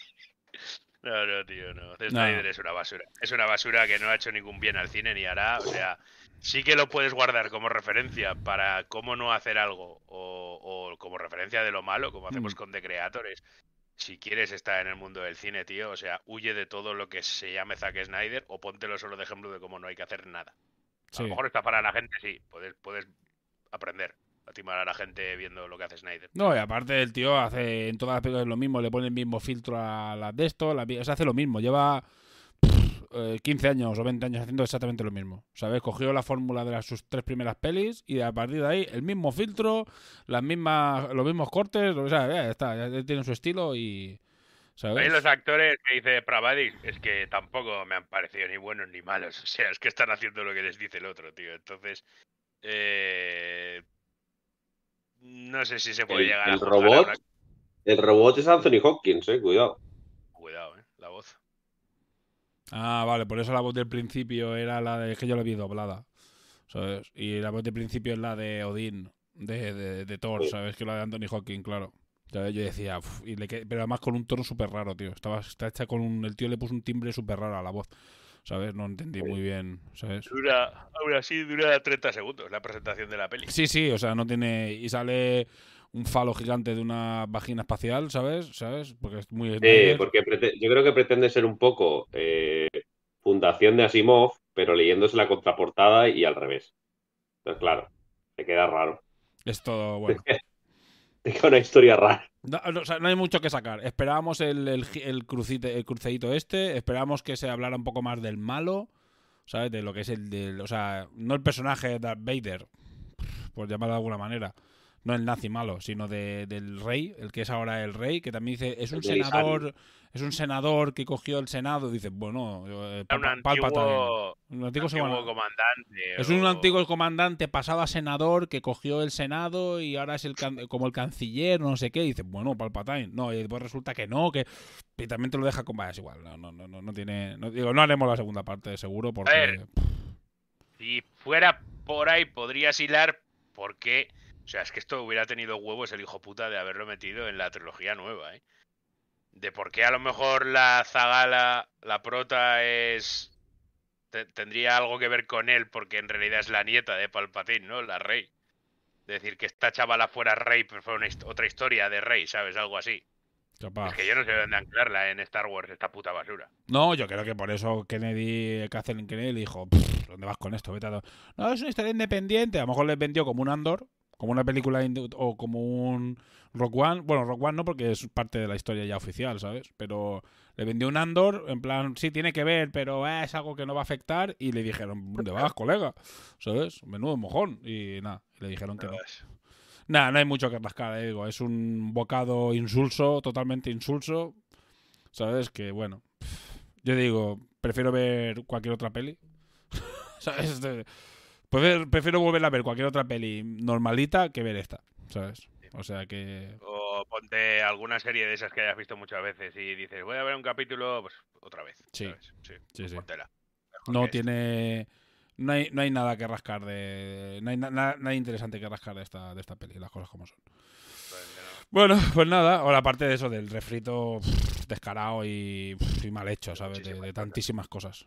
No, no, tío, no. Zack No. Snyder es una basura. Es una basura que no ha hecho ningún bien al cine ni hará. O sea, sí que lo puedes guardar como referencia para cómo no hacer algo o, o como referencia de lo malo, como hacemos Mm. con The Creators. Si quieres estar en el mundo del cine, tío, o sea, huye de todo lo que se llame Zack Snyder o póntelo solo de ejemplo de cómo no hay que hacer nada. A lo mejor está para la gente, sí. Puedes, puedes aprender timar a la gente viendo lo que hace Snyder. No, y aparte el tío hace en todas las películas lo mismo, le pone el mismo filtro a las de esto, vi- o sea, hace lo mismo, lleva eh, 15 años o 20 años haciendo exactamente lo mismo. ¿Sabes? Cogió la fórmula de las, sus tres primeras pelis y a partir de ahí el mismo filtro, las mismas, los mismos cortes, o sea, ya está, ya tiene su estilo y... ¿Sabes? Ahí los actores que dice Pravadis es que tampoco me han parecido ni buenos ni malos. O sea, es que están haciendo lo que les dice el otro, tío. Entonces, eh, no sé si se puede El, llegar a el a robot. una- El robot es Anthony Hopkins, eh, cuidado. Cuidado, eh. Ah, vale, por eso la voz del principio era la de es que yo la vi doblada. ¿Sabes? Y la voz del principio es la de Odín, de, de, de Thor. ¿sabes? Que la de Anthony Hawking, claro. ¿Sabes? Yo decía, "Uf", y le pero además con un tono súper raro, tío. Estaba, está hecha con un. El tío le puso un timbre súper raro a la voz. ¿Sabes? No entendí muy bien, ¿sabes? Dura, aún así dura 30 segundos la presentación de la peli. Sí, sí, o sea, no tiene. Y sale un falo gigante de una vagina espacial, ¿sabes? ¿Sabes? Porque es muy. Sí, porque yo creo que pretende ser un poco eh, fundación de Asimov, pero leyéndose la contraportada y al revés. Entonces, claro, te queda raro. Es todo, bueno. Te queda una historia rara. No, no, o sea, no hay mucho que sacar. Esperábamos el, el, crucite, el cruceíto este, esperábamos que se hablara un poco más del malo, ¿sabes? De lo que es el del, o sea, no el personaje de Darth Vader, por llamarlo de alguna manera, no el nazi malo, sino de- del rey, el que es ahora el rey, que también dice, es un senador, es un senador que cogió el senado, dice, bueno, eh, un antiguo, Un antiguo antiguo semana- comandante. es un antiguo comandante pasado a senador que cogió el senado y ahora es el can- como el canciller, no sé qué. Y dice, bueno, Palpatine. No, y después resulta que no, que y también te lo deja con. Es igual, no, no, no, no, no tiene. No, digo, no haremos la segunda parte, seguro, porque. ver. Si fuera por ahí, podrías hilar porque. O sea, es que esto hubiera tenido huevos el hijo puta de haberlo metido en la trilogía nueva, ¿eh? De por qué a lo mejor la Zagala, la prota es. te- tendría algo que ver con él, porque en realidad es la nieta de Palpatine, ¿no? La Rey. Decir, que esta chavala fuera Rey, pero una hist- otra historia de Rey, ¿sabes? Algo así. capaz. Es que yo no sé dónde anclarla en Star Wars, esta puta basura. No, yo creo que por eso Kennedy, Kathleen Kennedy, dijo, "Pff, ¿dónde vas con esto? Vete a do-". No, es una historia independiente. A lo mejor les vendió como un Andor, como una película o como un Rock One. Bueno, Rock One no, porque es parte de la historia ya oficial, ¿sabes? Pero le vendió un Andor, en plan, sí, tiene que ver, pero eh, es algo que no va a afectar. Y le dijeron, ¿dónde vas, colega? ¿Sabes? Menudo mojón. Y nada, le dijeron que no. Nada, no hay mucho que rascar, eh, digo. Es un bocado insulso, totalmente insulso. ¿Sabes? Que bueno. Yo digo, prefiero ver cualquier otra peli. ¿Sabes? Prefiero, prefiero volver a ver cualquier otra peli normalita que ver esta. ¿Sabes? O sea que. O ponte alguna serie de esas que hayas visto muchas veces y dices, voy a ver un capítulo, pues otra vez. Sí. ¿sabes? sí. Sí, sí. No tiene. No hay, no hay nada que rascar de. No hay na- na- nada interesante que rascar de esta, de esta peli, las cosas como son. Bueno, pues nada. Ahora, aparte de eso, del refrito pff, descarado y, pff, y mal hecho, ¿sabes? De, de tantísimas cosas.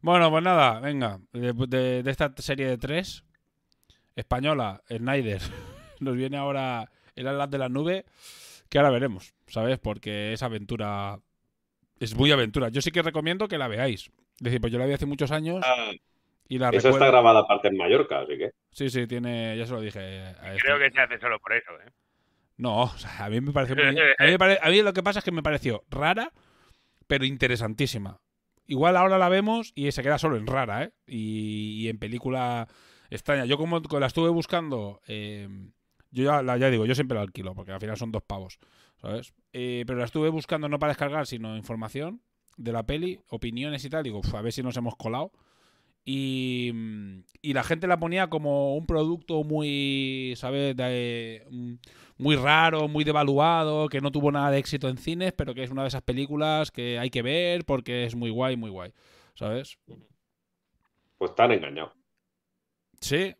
Bueno, pues nada, venga. De, de- de esta serie de tres, española, Snyder, nos viene ahora el Atlas de la Nube, que ahora veremos, ¿sabes? Porque es aventura. Es muy aventura. Yo sí que recomiendo que la veáis. Es decir, pues yo la vi hace muchos años Ah, y la Eso recuerdo. está grabada aparte en Mallorca, así que. Sí, sí, tiene. Ya se lo dije a este. Creo que se hace solo por eso, ¿eh? No, o sea, a mí me pareció muy- a, mí me pare- a mí lo que pasa es que me pareció rara, pero interesantísima. Igual ahora la vemos y se queda solo en rara, ¿eh? Y, y en película extraña. Yo como la estuve buscando, eh, yo ya, ya digo, yo siempre la alquilo, porque al final son dos pavos, ¿sabes? Eh, pero la estuve buscando no para descargar, sino información de la peli, opiniones y tal. Digo, "Uf, a ver si nos hemos colado. Y, mm, y la gente la ponía como un producto muy, ¿sabes? De, mm, muy raro, muy devaluado, que no tuvo nada de éxito en cines, pero que es una de esas películas que hay que ver porque es muy guay, muy guay, ¿sabes? Pues están engañados. Sí.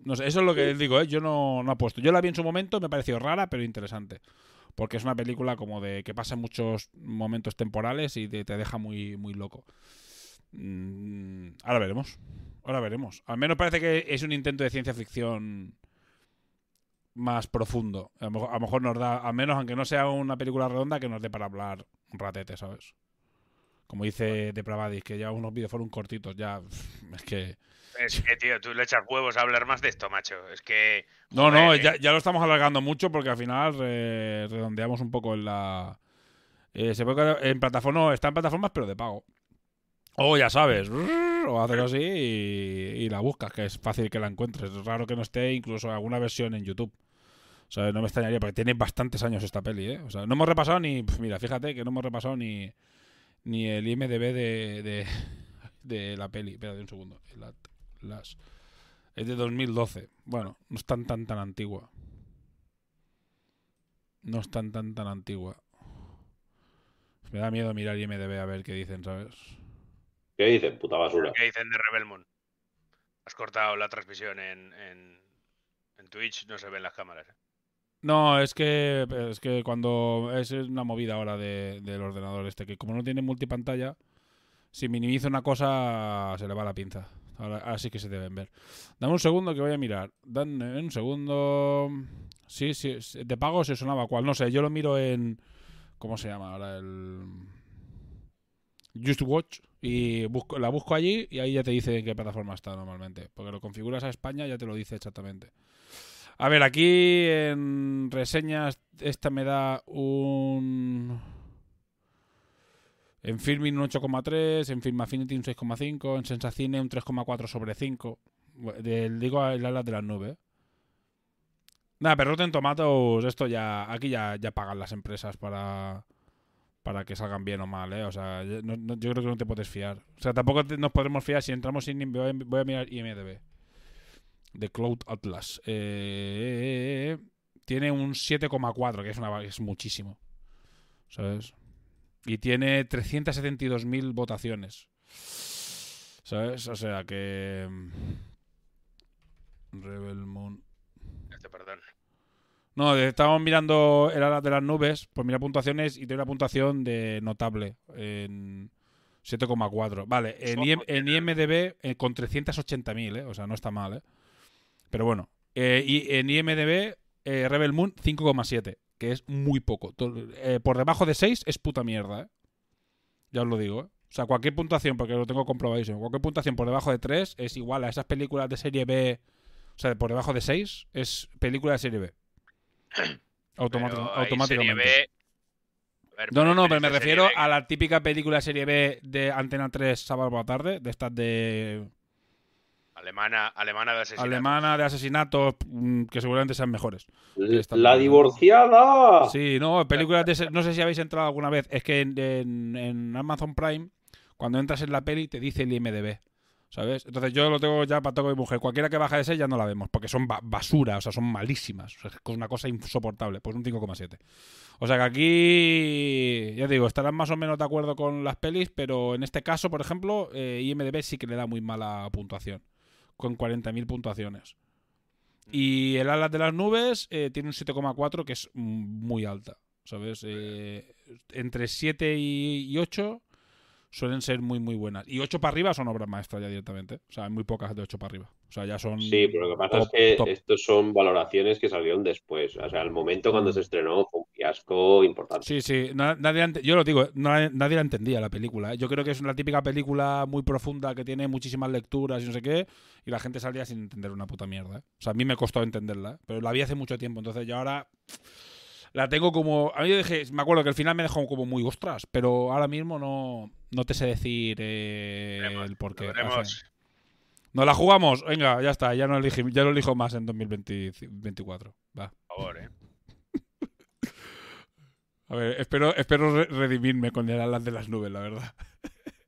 No sé, eso es lo que digo, ¿eh? Yo no, no apuesto. Yo la vi en su momento, me pareció rara, pero interesante. Porque es una película como de que pasa muchos momentos temporales y te, te deja muy, muy loco. Mm, ahora veremos. Ahora veremos. Al menos parece que es un intento de ciencia ficción más profundo. A lo, mejor, a lo mejor nos da, al menos aunque no sea una película redonda, que nos dé para hablar un ratete, ¿sabes? Como dice Depravadis, que ya unos videoforos cortitos, ya. Es que. Es que, tío, tú le echas huevos a hablar más de esto, macho. Es que. No, no, ya, ya lo estamos alargando mucho porque al final eh, redondeamos un poco en la. eh, se puede en plataforma, está en plataformas, pero de pago. O ya sabes, o haces así y, y la buscas, que es fácil que la encuentres. Es raro que no esté incluso alguna versión en YouTube. O sea, no me extrañaría, porque tiene bastantes años esta peli, ¿eh? O sea, no hemos repasado ni. Mira, fíjate que no hemos repasado ni, ni el IMDB de, de, de la peli. Espérate un segundo. Atlas. Es de 2012. Bueno, no es tan tan tan antigua. No es tan tan tan antigua. Me da miedo mirar IMDB a ver qué dicen, ¿sabes? ¿Qué dicen? Puta basura. ¿Qué dicen de Rebel Moon? Has cortado la transmisión en, en, en Twitch, no se ven las cámaras. ¿eh? No, es que es que cuando es una movida ahora de- del ordenador este, que como no tiene multipantalla, si minimiza una cosa se le va la pinza. Ahora, ahora sí que se deben ver. Dame un segundo que voy a mirar. Dame un segundo. Sí, sí, de pago se sonaba cuál. No sé, yo lo miro en. ¿Cómo se llama ahora? El. Just Watch. Y busco, la busco allí y ahí ya te dice en qué plataforma está normalmente. Porque lo configuras a España ya te lo dice exactamente. A ver, aquí en reseñas esta me da un... En Filmin un 8,3, en Film Affinity un 6,5, en Sensacine un 3,4 sobre 5. Bu- Del, digo el ala de las nubes. Nada, pero Rotten Tomatoes, esto ya... Aquí ya, ya pagan las empresas para... Para que salgan bien o mal, ¿eh? O sea, yo, creo que no te puedes fiar. O sea, tampoco nos podremos fiar si entramos sin... Voy a, voy a mirar IMDB de Cloud Atlas. Eh, tiene un 7,4, que es, una, es muchísimo. ¿Sabes? Y tiene 372.000 votaciones. ¿Sabes? O sea que... mm, Rebel Moon. Este, perdón. No, estábamos mirando el ala de las nubes, pues mira puntuaciones y tiene una puntuación de notable en 7,4. Vale, en, IM en IMDB eh, con 380.000, ¿eh? O sea, no está mal, ¿eh? Pero bueno, eh, y en IMDB eh, Rebel Moon 5,7, que es muy poco. Eh, por debajo de 6 es puta mierda, ¿eh? Ya os lo digo, ¿eh? O sea, cualquier puntuación, porque lo tengo comprobadísimo, cualquier puntuación por debajo de 3 es igual a esas películas de serie B, o sea, por debajo de 6 es película de serie B. Automáticamente. ver, No, no, no, pero me refiero B a la típica película de serie B de Antena 3 sábado por la tarde, de estas de Alemana, alemana de asesinato. alemana de asesinatos mm, que seguramente sean mejores. La divorciada. Sí, no, películas de ese- no sé si habéis entrado alguna vez, es que en, en- en Amazon Prime cuando entras en la peli te dice el IMDb. ¿Sabes? Entonces yo lo tengo ya para todo mi mujer. Cualquiera que baja de 6 ya no la vemos, porque son ba- basura, o sea, son malísimas. O sea, es una cosa insoportable. Pues un 5,7. O sea que aquí, ya digo, estarán más o menos de acuerdo con las pelis, pero en este caso, por ejemplo, eh, IMDB sí que le da muy mala puntuación, con 40.000 puntuaciones. Y el Alas de las Nubes eh, tiene un 7,4 que es mm, muy alta, ¿sabes? Eh, entre 7 y, y 8 suelen ser muy, muy buenas. Y 8 para arriba son obras maestras ya directamente. O sea, hay muy pocas de 8 para arriba. O sea, ya son... Sí, pero lo que pasa top, es que top. estos son valoraciones que salieron después. O sea, el momento cuando se estrenó fue un fiasco importante. Sí, sí, na- nadie yo lo digo, na- nadie la entendía la película. ¿eh? Yo creo que es una típica película muy profunda que tiene muchísimas lecturas y no sé qué, y la gente salía sin entender una puta mierda. ¿eh? O sea, a mí me costó entenderla, ¿eh? pero la vi hace mucho tiempo, entonces yo ahora la tengo como... A mí yo dije, me acuerdo que el final me dejó como muy ostras, pero ahora mismo no, no te sé decir eh, el por qué. Lo veremos. ¿Nos la jugamos? Venga, ya está, ya no, elegí- ya no elijo más en 2024. Va. Por favor, ¿eh? A ver, espero, espero re- redimirme con el alas de las nubes, la verdad.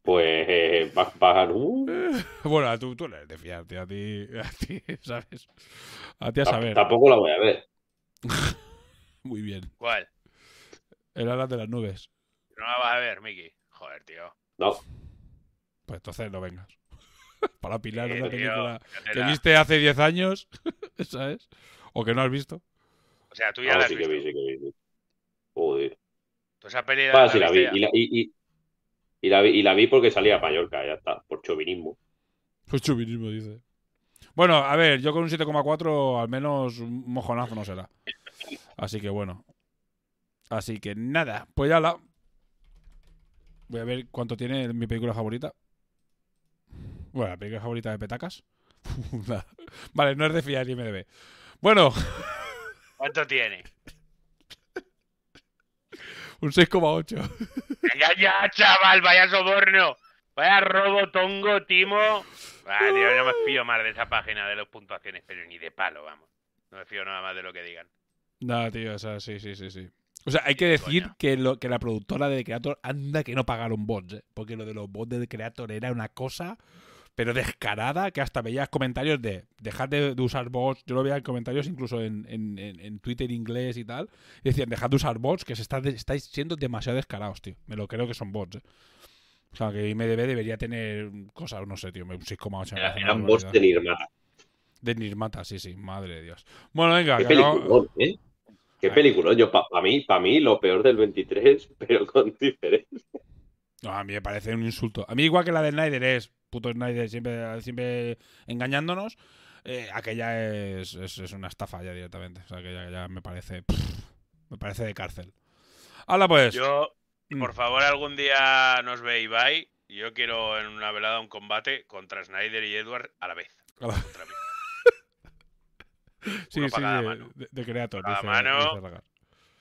Pues eh, va- va- uh, Bueno, tú, tú eres de fiarte, a ti, a ti, ¿sabes? A ti a saber. tampoco la voy a ver. Muy bien. ¿Cuál? El alas de las nubes. No la vas a ver, Miki. Joder, tío. No, Pues entonces no vengas. Para opinar de Sí, una tío, película que viste hace 10 años, ¿sabes? O que no has visto. O sea, tú ya no, la has sí que visto. vi, sí que vi. Joder. Tú esa peli Ah, sí, la vi. ya. Y la, y, y- y la vi. y la vi porque salía a Mallorca, ya está, por chauvinismo. Pues chauvinismo, dice. Bueno, a ver, yo con un 7,4 al menos un mojonazo no será. Así que bueno. Así que nada, pues ya la... Voy a ver cuánto tiene mi película favorita. Bueno, la película favorita de Petacas. Vale, no es de fiar ni MDB. Bueno, ¿Cuánto tiene? un 6,8. Venga ya, chaval, vaya soborno. Vaya robo, tongo, timo. Ah, tío, no me fío más de esa página de las puntuaciones, pero ni de palo, vamos. No me fío nada más de lo que digan. Nada, tío, o sea, sí, sí, sí, sí. O sea, hay que decir coño. que, lo, que la productora de The Creator anda que no pagaron bots, ¿eh? Porque lo de los bots de The Creator era una cosa, pero descarada, que hasta veías comentarios de dejad de, de usar bots. Yo lo veía en comentarios incluso en, en, en- Twitter inglés y tal. Y decían, dejad de usar bots, que se está, estáis siendo demasiado descarados, tío. Me lo creo que son bots, ¿eh? O sea, que IMDB debería tener cosas, no sé, tío, un 6,8. me Era- parece una Eran bots de. Nirmata. De Nirmata, sí, sí, madre de Dios. Bueno, venga, Qué que peliculón, ¿eh? Qué peliculón. Yo, para mí, para mí, lo peor del 23, pero con diferencia. No, a mí me parece un insulto. A mí igual que la de Snyder es puto Snyder siempre, siempre engañándonos, eh, aquella es, es, es una estafa ya directamente. O sea, que ya, ya me parece pff, me parece de cárcel. Hala pues. Yo, Mm. por favor, algún día nos ve Ibai. y Yo quiero en una velada un combate contra Snyder y Edward a la vez. A la- Contra mí. sí, uno sí, para cada de, mano. de- de Creator. Dice- mano. dice.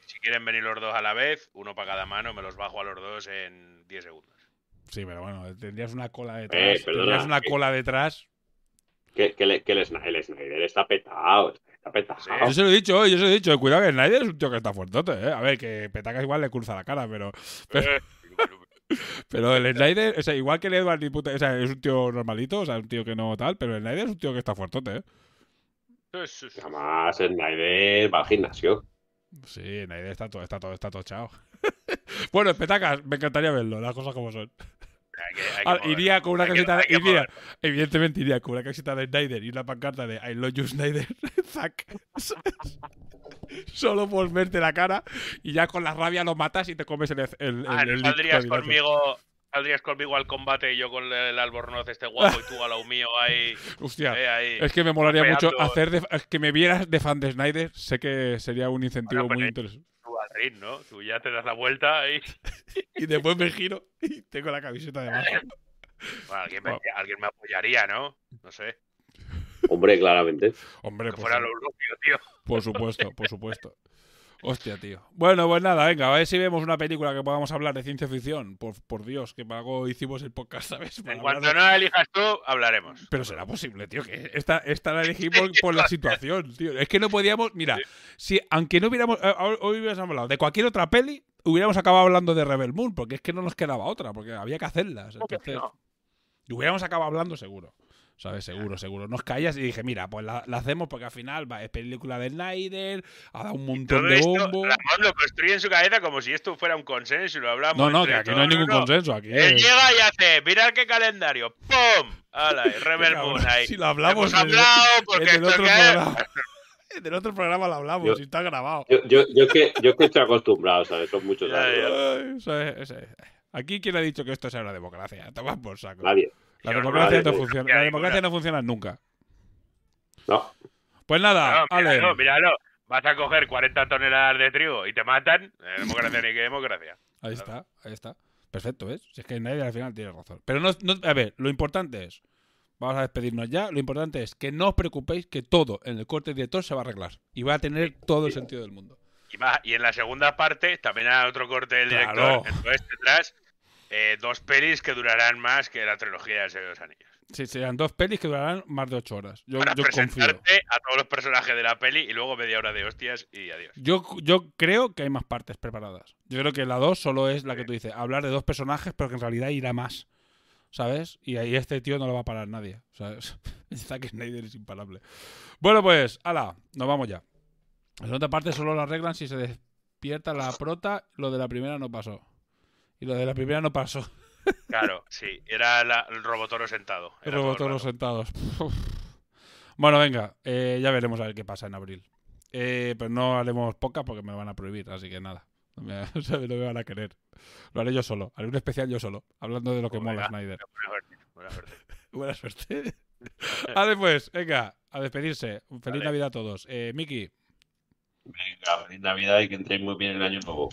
Si quieren venir los dos a la vez, uno para cada mano, me los bajo a los dos en 10 segundos. Sí, pero bueno, tendrías una cola detrás. Eh, perdona, tendrías una que- cola detrás. Que, que, le- que el, Snyder, el Snyder está petado. Está petado. Sí. Yo se lo he dicho, yo se lo he dicho. Cuidado que Snyder es un tío que está fuertote, ¿eh? A ver, que Petacas igual le cruza la cara, pero. Pero- Eh, Pero el Snyder, o sea, igual que el Edward, ni puta- o sea, es un tío normalito, o sea, un tío que no tal, pero el Snyder es un tío que está fuertote, ¿eh? Además, Snyder va al gimnasio. Sí, Snyder está todo, está todo, está todo chao. bueno, Petacas, me encantaría verlo, las cosas como son. Hay que- hay que Ah, iría con una que- hay que iría, evidentemente iría con una camiseta de Snyder y una pancarta de I love you Snyder, Zack. Solo por verte la cara y ya con la rabia lo matas y te comes el, el, Ah, el- ¿no el saldrías conmigo, saldrías conmigo al combate y yo con el albornoz este guapo y tú a lo mío ahí. Hostia, eh, ahí. es que me molaría mucho hacer de, es que me vieras de fan de Snyder, sé que sería un incentivo Bueno, pues, muy eh, interesante. ¿No? Tú ya te das la vuelta y. Y después me giro y tengo la camiseta de abajo. Bueno, alguien, me, Wow. alguien me apoyaría, ¿no? No sé. Hombre, claramente. Hombre, Que pues, fuera lo propio, tío. por supuesto, por supuesto. Hostia, tío. Bueno, pues nada, venga, a ver si vemos una película que podamos hablar de ciencia ficción. Por, por Dios, que algo hicimos el podcast, ¿sabes? Para En cuanto de- no la elijas tú, hablaremos. Pero será posible, tío, que esta, esta la elegí por, la situación, tío. Es que no podíamos. Mira, si aunque no hubiéramos. eh, Hoy hubiéramos hablado de cualquier otra peli, hubiéramos acabado hablando de Rebel Moon, porque es que no nos quedaba otra, porque había que hacerlas. ¿Cómo que Entonces, no? Y hubiéramos acabado hablando seguro. ¿Sabes? Seguro, seguro. Nos callas y dije, mira, pues la, la hacemos porque al final va, es película de Snyder, ha dado un montón Todo de esto, bombo. Ramón lo construye en su cabeza como si esto fuera un consenso y lo hablamos. No, no, que aquí todos. no hay ningún consenso. Aquí Él es- llega y hace, mirad qué calendario, ¡pum! ¡Hala! Rebel Moon ahí. Si lo hablamos Hemos en el- hablado en porque el esto otro que es- programa. En el otro programa lo hablamos Yo- y está grabado. Yo, yo, yo, es que, yo es que estoy acostumbrado, ¿sabes? Son muchos años. Ay. Aquí, ¿quién ha dicho que esto sea una democracia? Toma por saco. Nadie. La democracia, no funciona, la democracia no funciona nunca. No. Pues nada, No, Ale. míralo, míralo. Vas a coger 40 toneladas de trigo y te matan. Eh, democracia ni qué democracia. Ahí está, ahí está. Perfecto, ¿ves? Si es que nadie al final tiene razón. Pero no, no- a ver, lo importante es, vamos a despedirnos ya, lo importante es que no os preocupéis que todo en el corte director se va a arreglar. Y va a tener todo el sentido del mundo. Y, va- y en la segunda parte también hay otro corte del director. Claro. Entonces tendrás eh, dos pelis que durarán más que la trilogía de Señor de los Anillos. Sí, serán dos pelis que durarán más de ocho horas. Yo, Para yo confío. presentarte a todos los personajes de la peli y luego media hora de hostias y adiós. Yo, yo creo que hay más partes preparadas. Yo creo que la 2 solo es la que tú dices, hablar de dos personajes, pero que en realidad irá más. ¿Sabes? Y ahí este tío no lo va a parar nadie. ¿Sabes? Zack Snyder es imparable. Bueno, pues, ala, nos vamos ya. La segunda parte solo la arreglan si se despierta la prota. Lo de la primera no pasó. Y lo de la primera no pasó. Claro, sí. Era la- el Robotoro sentado. El Robotoros rato. sentados. Bueno, venga, eh, ya veremos a ver qué pasa en abril. Eh, pero no haremos pocas porque me van a prohibir, así que nada. No me, o sea, no me van a querer. Lo haré yo solo. Haré un especial yo solo, hablando de lo que mola. Snyder. Buena suerte, buena suerte. Buena suerte. Vale, pues, venga, a despedirse. Feliz Vale. Navidad a todos. Eh, Miki, Venga, feliz Navidad y que entréis muy bien el año nuevo.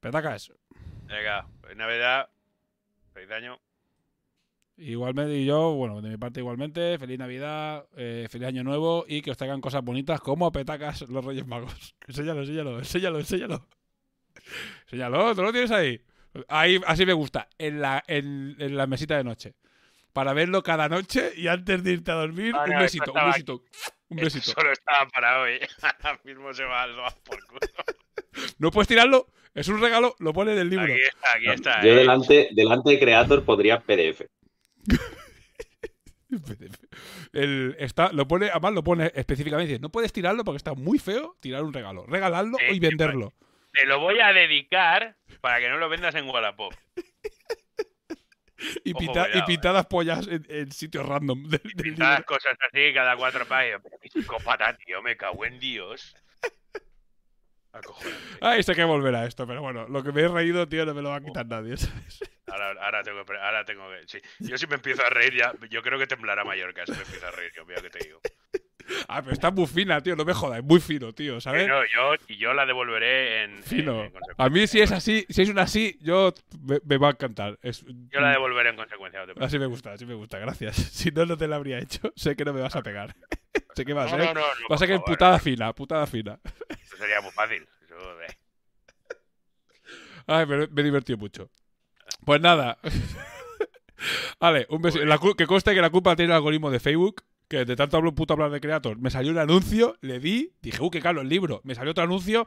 Petacas. Venga, feliz Navidad. Feliz año. Igualmente, y yo, bueno, de mi parte igualmente, feliz Navidad, eh, feliz Año Nuevo y que os traigan cosas bonitas como petacas los Reyes Magos. Enséñalo, enséñalo, enséñalo, enséñalo. Enséñalo, tú lo tienes ahí. Ahí, así me gusta, en la, en, en la mesita de noche. Para verlo cada noche y antes de irte a dormir, Ah, un no, besito, un besito, un besito. Solo estaba para hoy. Ahora mismo se va al por culo. No puedes tirarlo, es un regalo, lo pone en el libro. Aquí está, aquí está. Yo eh. delante, delante de Creator podría PDF. El, está, lo pone, además lo pone específicamente. dice, No puedes tirarlo porque está muy feo tirar un regalo. Regalarlo Sí, y venderlo. Te lo voy a dedicar para que no lo vendas en Wallapop. Y, Ojo, pita- y cuidado, eh. pintadas pollas en, en sitios random del, del libro. Pintadas cosas así cada cuatro páginas. Pero qué psicópata, tío. Me cago en Dios. Acojonante. Ay, sé que volver a esto, pero bueno, lo que me he reído, tío, no me lo va a quitar nadie. ¿sabes? Ahora, ahora tengo, que- ahora tengo que. Sí. Yo si me empiezo a reír ya. Yo creo que temblará Mallorca si me empiezo a reír. Yo mira que te digo. Ah, pero está muy fina, tío, no me jodas, es muy fino, tío, ¿sabes? No, yo, y yo la devolveré en. Fino. en-. A mí si es así, si es una así, yo me, me va a encantar. Es, Yo la devolveré en consecuencia. no te. Así me gusta, así me gusta, gracias. Si no, no te la habría hecho. Sé que no me vas a pegar. sé que va a No, ser. no, no, no, va a ser que favor. putada fina, putada fina. Eso sería muy fácil. De- Ay, pero me he divertido mucho. Pues nada. vale, un beso. La que conste que la culpa tiene el algoritmo de Facebook. Que de tanto hablo puto hablar de Creator, me salió un anuncio, le di, dije, uh, qué caro el libro. Me salió otro anuncio,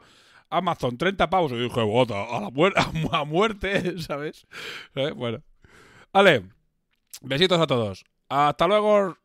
Amazon, 30 pavos. Y dije, bota, a la a muerte, ¿sabes? ¿Sabes? Bueno. Vale. Besitos a todos. Hasta luego.